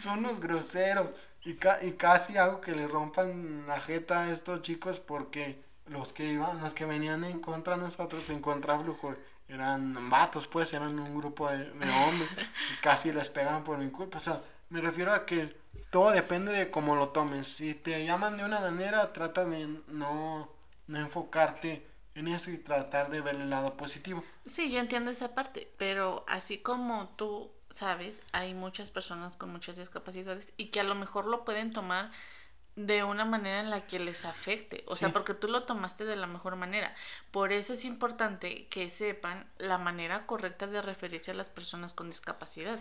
son unos groseros. Y, ca- y casi hago que le rompan la jeta a estos chicos porque los que iban, los que venían en contra de nosotros, en contra flujo, eran vatos, pues, eran un grupo de, de hombres y casi les pegan por mi culpa. O sea, me refiero a que todo depende de cómo lo tomes. Si te llaman de una manera, trata de no, no enfocarte en eso y tratar de ver el lado positivo. Sí, yo entiendo esa parte, pero así como tú sabes, hay muchas personas con muchas discapacidades y que a lo mejor lo pueden tomar de una manera en la que les afecte, o sea, Sí. porque tú lo tomaste de la mejor manera. Por eso es importante que sepan la manera correcta de referirse a las personas con discapacidad.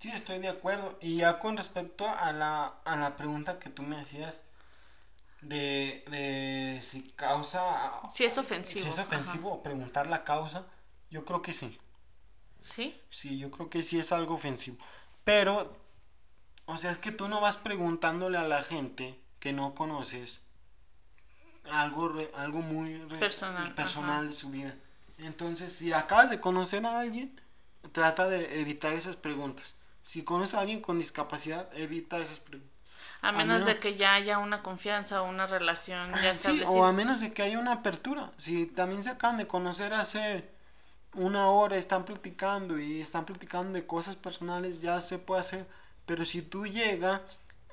Sí, estoy de acuerdo. Y ya con respecto a la, a la pregunta que tú me hacías de, de si causa... Si es ofensivo, Si es ofensivo preguntar la causa, yo creo que sí. ¿Sí? Sí, yo creo que sí es algo ofensivo. Pero, o sea, es que tú no vas preguntándole a la gente que no conoces algo, re- algo muy re- Personal, personal ajá. de su vida. Entonces, si acabas de conocer a alguien, trata de evitar esas preguntas. Si conoces a alguien con discapacidad, evita esas preguntas. A A menos de que ya haya una confianza o una relación ya Sí, establecida. o a menos de que haya una apertura. Si también se acaban de conocer hace una hora, están platicando y están platicando de cosas personales, ya se puede hacer. Pero si tú llegas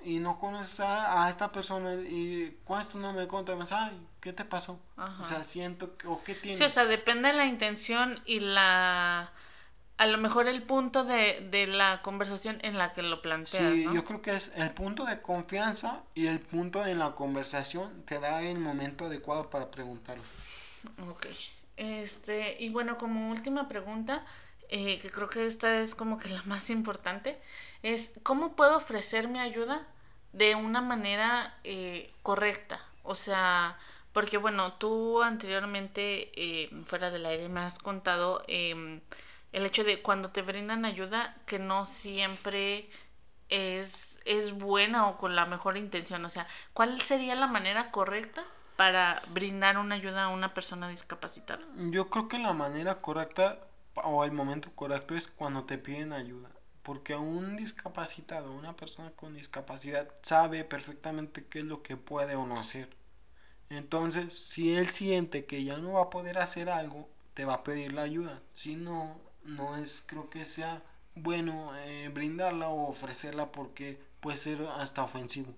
y no conoces a, a esta persona y ¿cuál es tu nombre? ¿Cómo te llamas? Ay, ¿qué te pasó? Ajá. O sea, siento que, o qué tienes. Sí, o sea, depende de la intención y la... A lo mejor el punto de, de la conversación en la que lo planteas, Sí, ¿no? yo creo que es el punto de confianza y el punto de la conversación te da el momento adecuado para preguntarlo. Ok. Este, y bueno, como última pregunta, eh, que creo que esta es como que la más importante, es ¿cómo puedo ofrecer mi ayuda de una manera eh, correcta? O sea, porque bueno, tú anteriormente, eh, fuera del aire, me has contado em, el hecho de cuando te brindan ayuda que no siempre es, es buena o con la mejor intención. O sea, ¿cuál sería la manera correcta para brindar una ayuda a una persona discapacitada? Yo creo que la manera correcta o el momento correcto es cuando te piden ayuda. Porque un discapacitado, una persona con discapacidad, sabe perfectamente qué es lo que puede o no hacer. Entonces, si él siente que ya no va a poder hacer algo, te va a pedir la ayuda. Si no, no es, creo que sea bueno eh, brindarla o ofrecerla porque puede ser hasta ofensivo.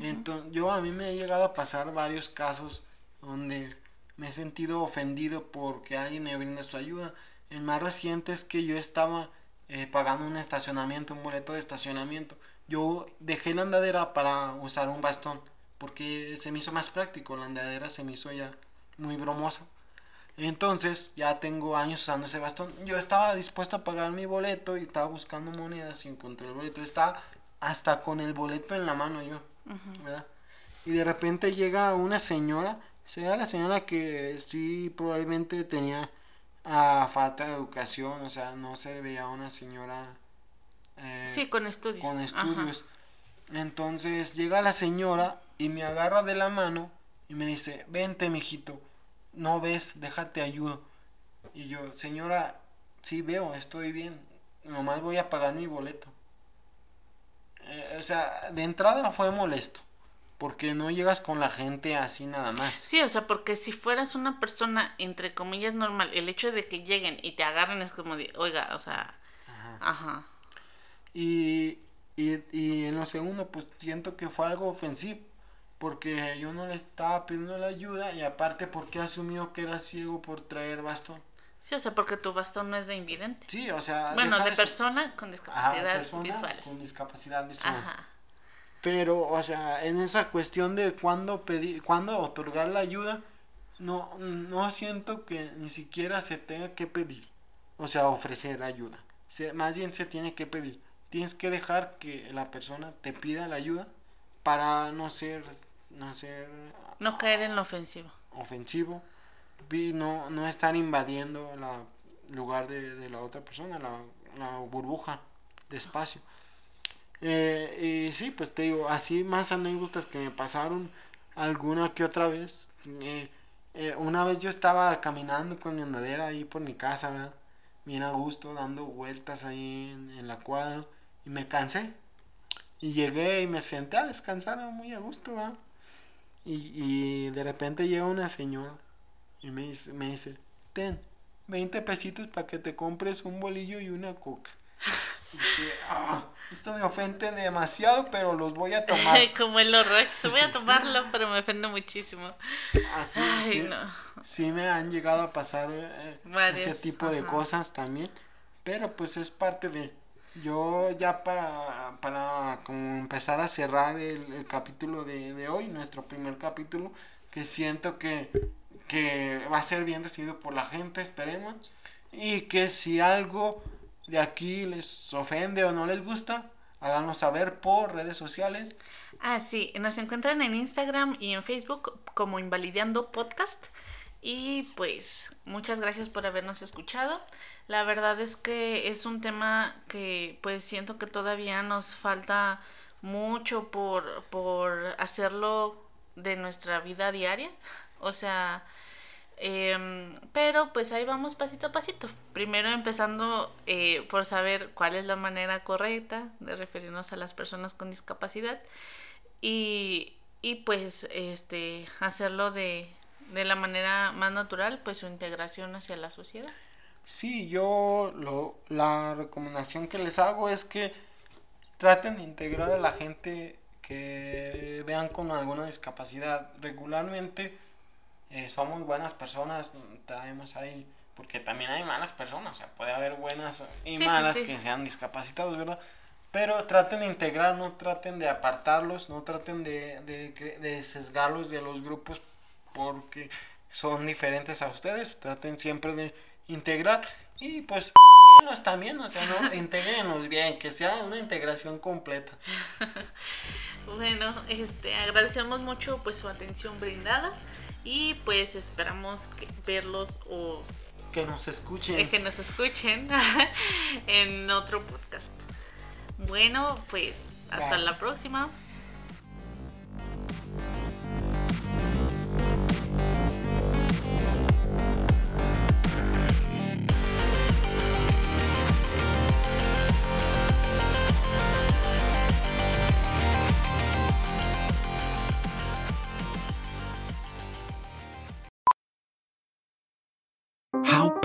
Entonces, yo a mí me ha llegado a pasar varios casos donde me he sentido ofendido porque alguien me brinda su ayuda. El más reciente es que yo estaba eh, pagando un estacionamiento, un boleto de estacionamiento. Yo dejé la andadera para usar un bastón porque se me hizo más práctico. La andadera se me hizo ya muy bromosa. Entonces, ya tengo años usando ese bastón. Yo estaba dispuesto a pagar mi boleto y estaba buscando monedas y encontré el boleto. Estaba hasta con el boleto en la mano yo, ¿verdad? Y de repente llega una señora, sea la señora que sí probablemente tenía ah, falta de educación, o sea, no se veía una señora eh, Sí, con estudios. con Ajá. estudios. Entonces llega la señora y me agarra de la mano Y me dice, vente, mijito. No ves, déjate ayudo. Y yo, señora, sí veo, estoy bien. Nomás voy a pagar mi boleto. Eh, o sea, de entrada fue molesto. Porque no llegas con la gente así nada más. Sí, o sea, porque si fueras una persona, entre comillas, normal, el hecho de que lleguen y te agarren es como de, oiga, o sea, ajá. Y, y, y en lo segundo, pues siento que fue algo ofensivo. Porque yo no le estaba pidiendo la ayuda y aparte porque asumió que era ciego por traer bastón. Sí, o sea, porque tu bastón no es de invidente. Sí, o sea... Bueno, de persona con Ajá, discapacidad persona visual. Con discapacidad visual. Ajá. Pero, o sea, en esa cuestión de cuándo pedir, cuándo otorgar la ayuda, no, no siento que ni siquiera se tenga que pedir. O sea, ofrecer ayuda. Se- más bien se tiene que pedir. Tienes que dejar que la persona te pida la ayuda para no ser, no ser No caer en lo ofensivo. ofensivo no, no estar invadiendo la lugar de, de la otra persona, la, la burbuja de espacio. Eh, y sí, pues te digo, así más anécdotas que me pasaron alguna que otra vez. Eh, eh, una vez yo estaba caminando con mi andadera ahí por mi casa, ¿verdad? Bien a gusto, dando vueltas ahí en, en la cuadra y me cansé. Y llegué y me senté a descansar muy a gusto, ¿verdad? Y, y de repente llega una señora y me dice, me dice, ten, 20 pesitos para que te compres un bolillo y una coca. Y dije, "Ah, esto me ofende demasiado, pero los voy a tomar. Como el Rex. Voy a tomarlo, pero me ofende muchísimo. Así, Ay, sí, no. sí me han llegado a pasar eh, ese tipo de ajá. cosas también. Pero pues es parte de... Yo ya para, para como empezar a cerrar el, el capítulo de, de hoy, nuestro primer capítulo, que siento que, que va a ser bien recibido por la gente, esperemos. Y que si algo de aquí les ofende o no les gusta, háganlo saber por redes sociales. Ah, sí, nos encuentran en Instagram y en Facebook como Invalidando Podcast. Y pues muchas gracias por habernos escuchado. La verdad es que es un tema que pues siento que todavía nos falta mucho por, por hacerlo de nuestra vida diaria. O sea, Em, pero pues ahí vamos pasito a pasito. Primero empezando eh, por saber cuál es la manera correcta de referirnos a las personas con discapacidad y, y pues este hacerlo de, de la manera más natural, pues su integración hacia la sociedad. Sí, yo lo, la recomendación que les hago es que traten de integrar a la gente que vean con alguna discapacidad regularmente. Eh, somos buenas personas, traemos ahí, porque también hay malas personas, o sea, puede haber buenas y Sí, sí, malas sí. que sean discapacitados, ¿verdad? Pero traten de integrar, no traten de apartarlos, no traten de, de, de sesgarlos de los grupos porque son diferentes a ustedes. Traten siempre de integrar y pues también, o sea, no integrenlos bien, que sea una integración completa. Bueno, este agradecemos mucho pues su atención brindada y pues esperamos que- verlos o Que nos escuchen. eh, que nos escuchen en otro podcast. Bueno, pues hasta Bye. la próxima.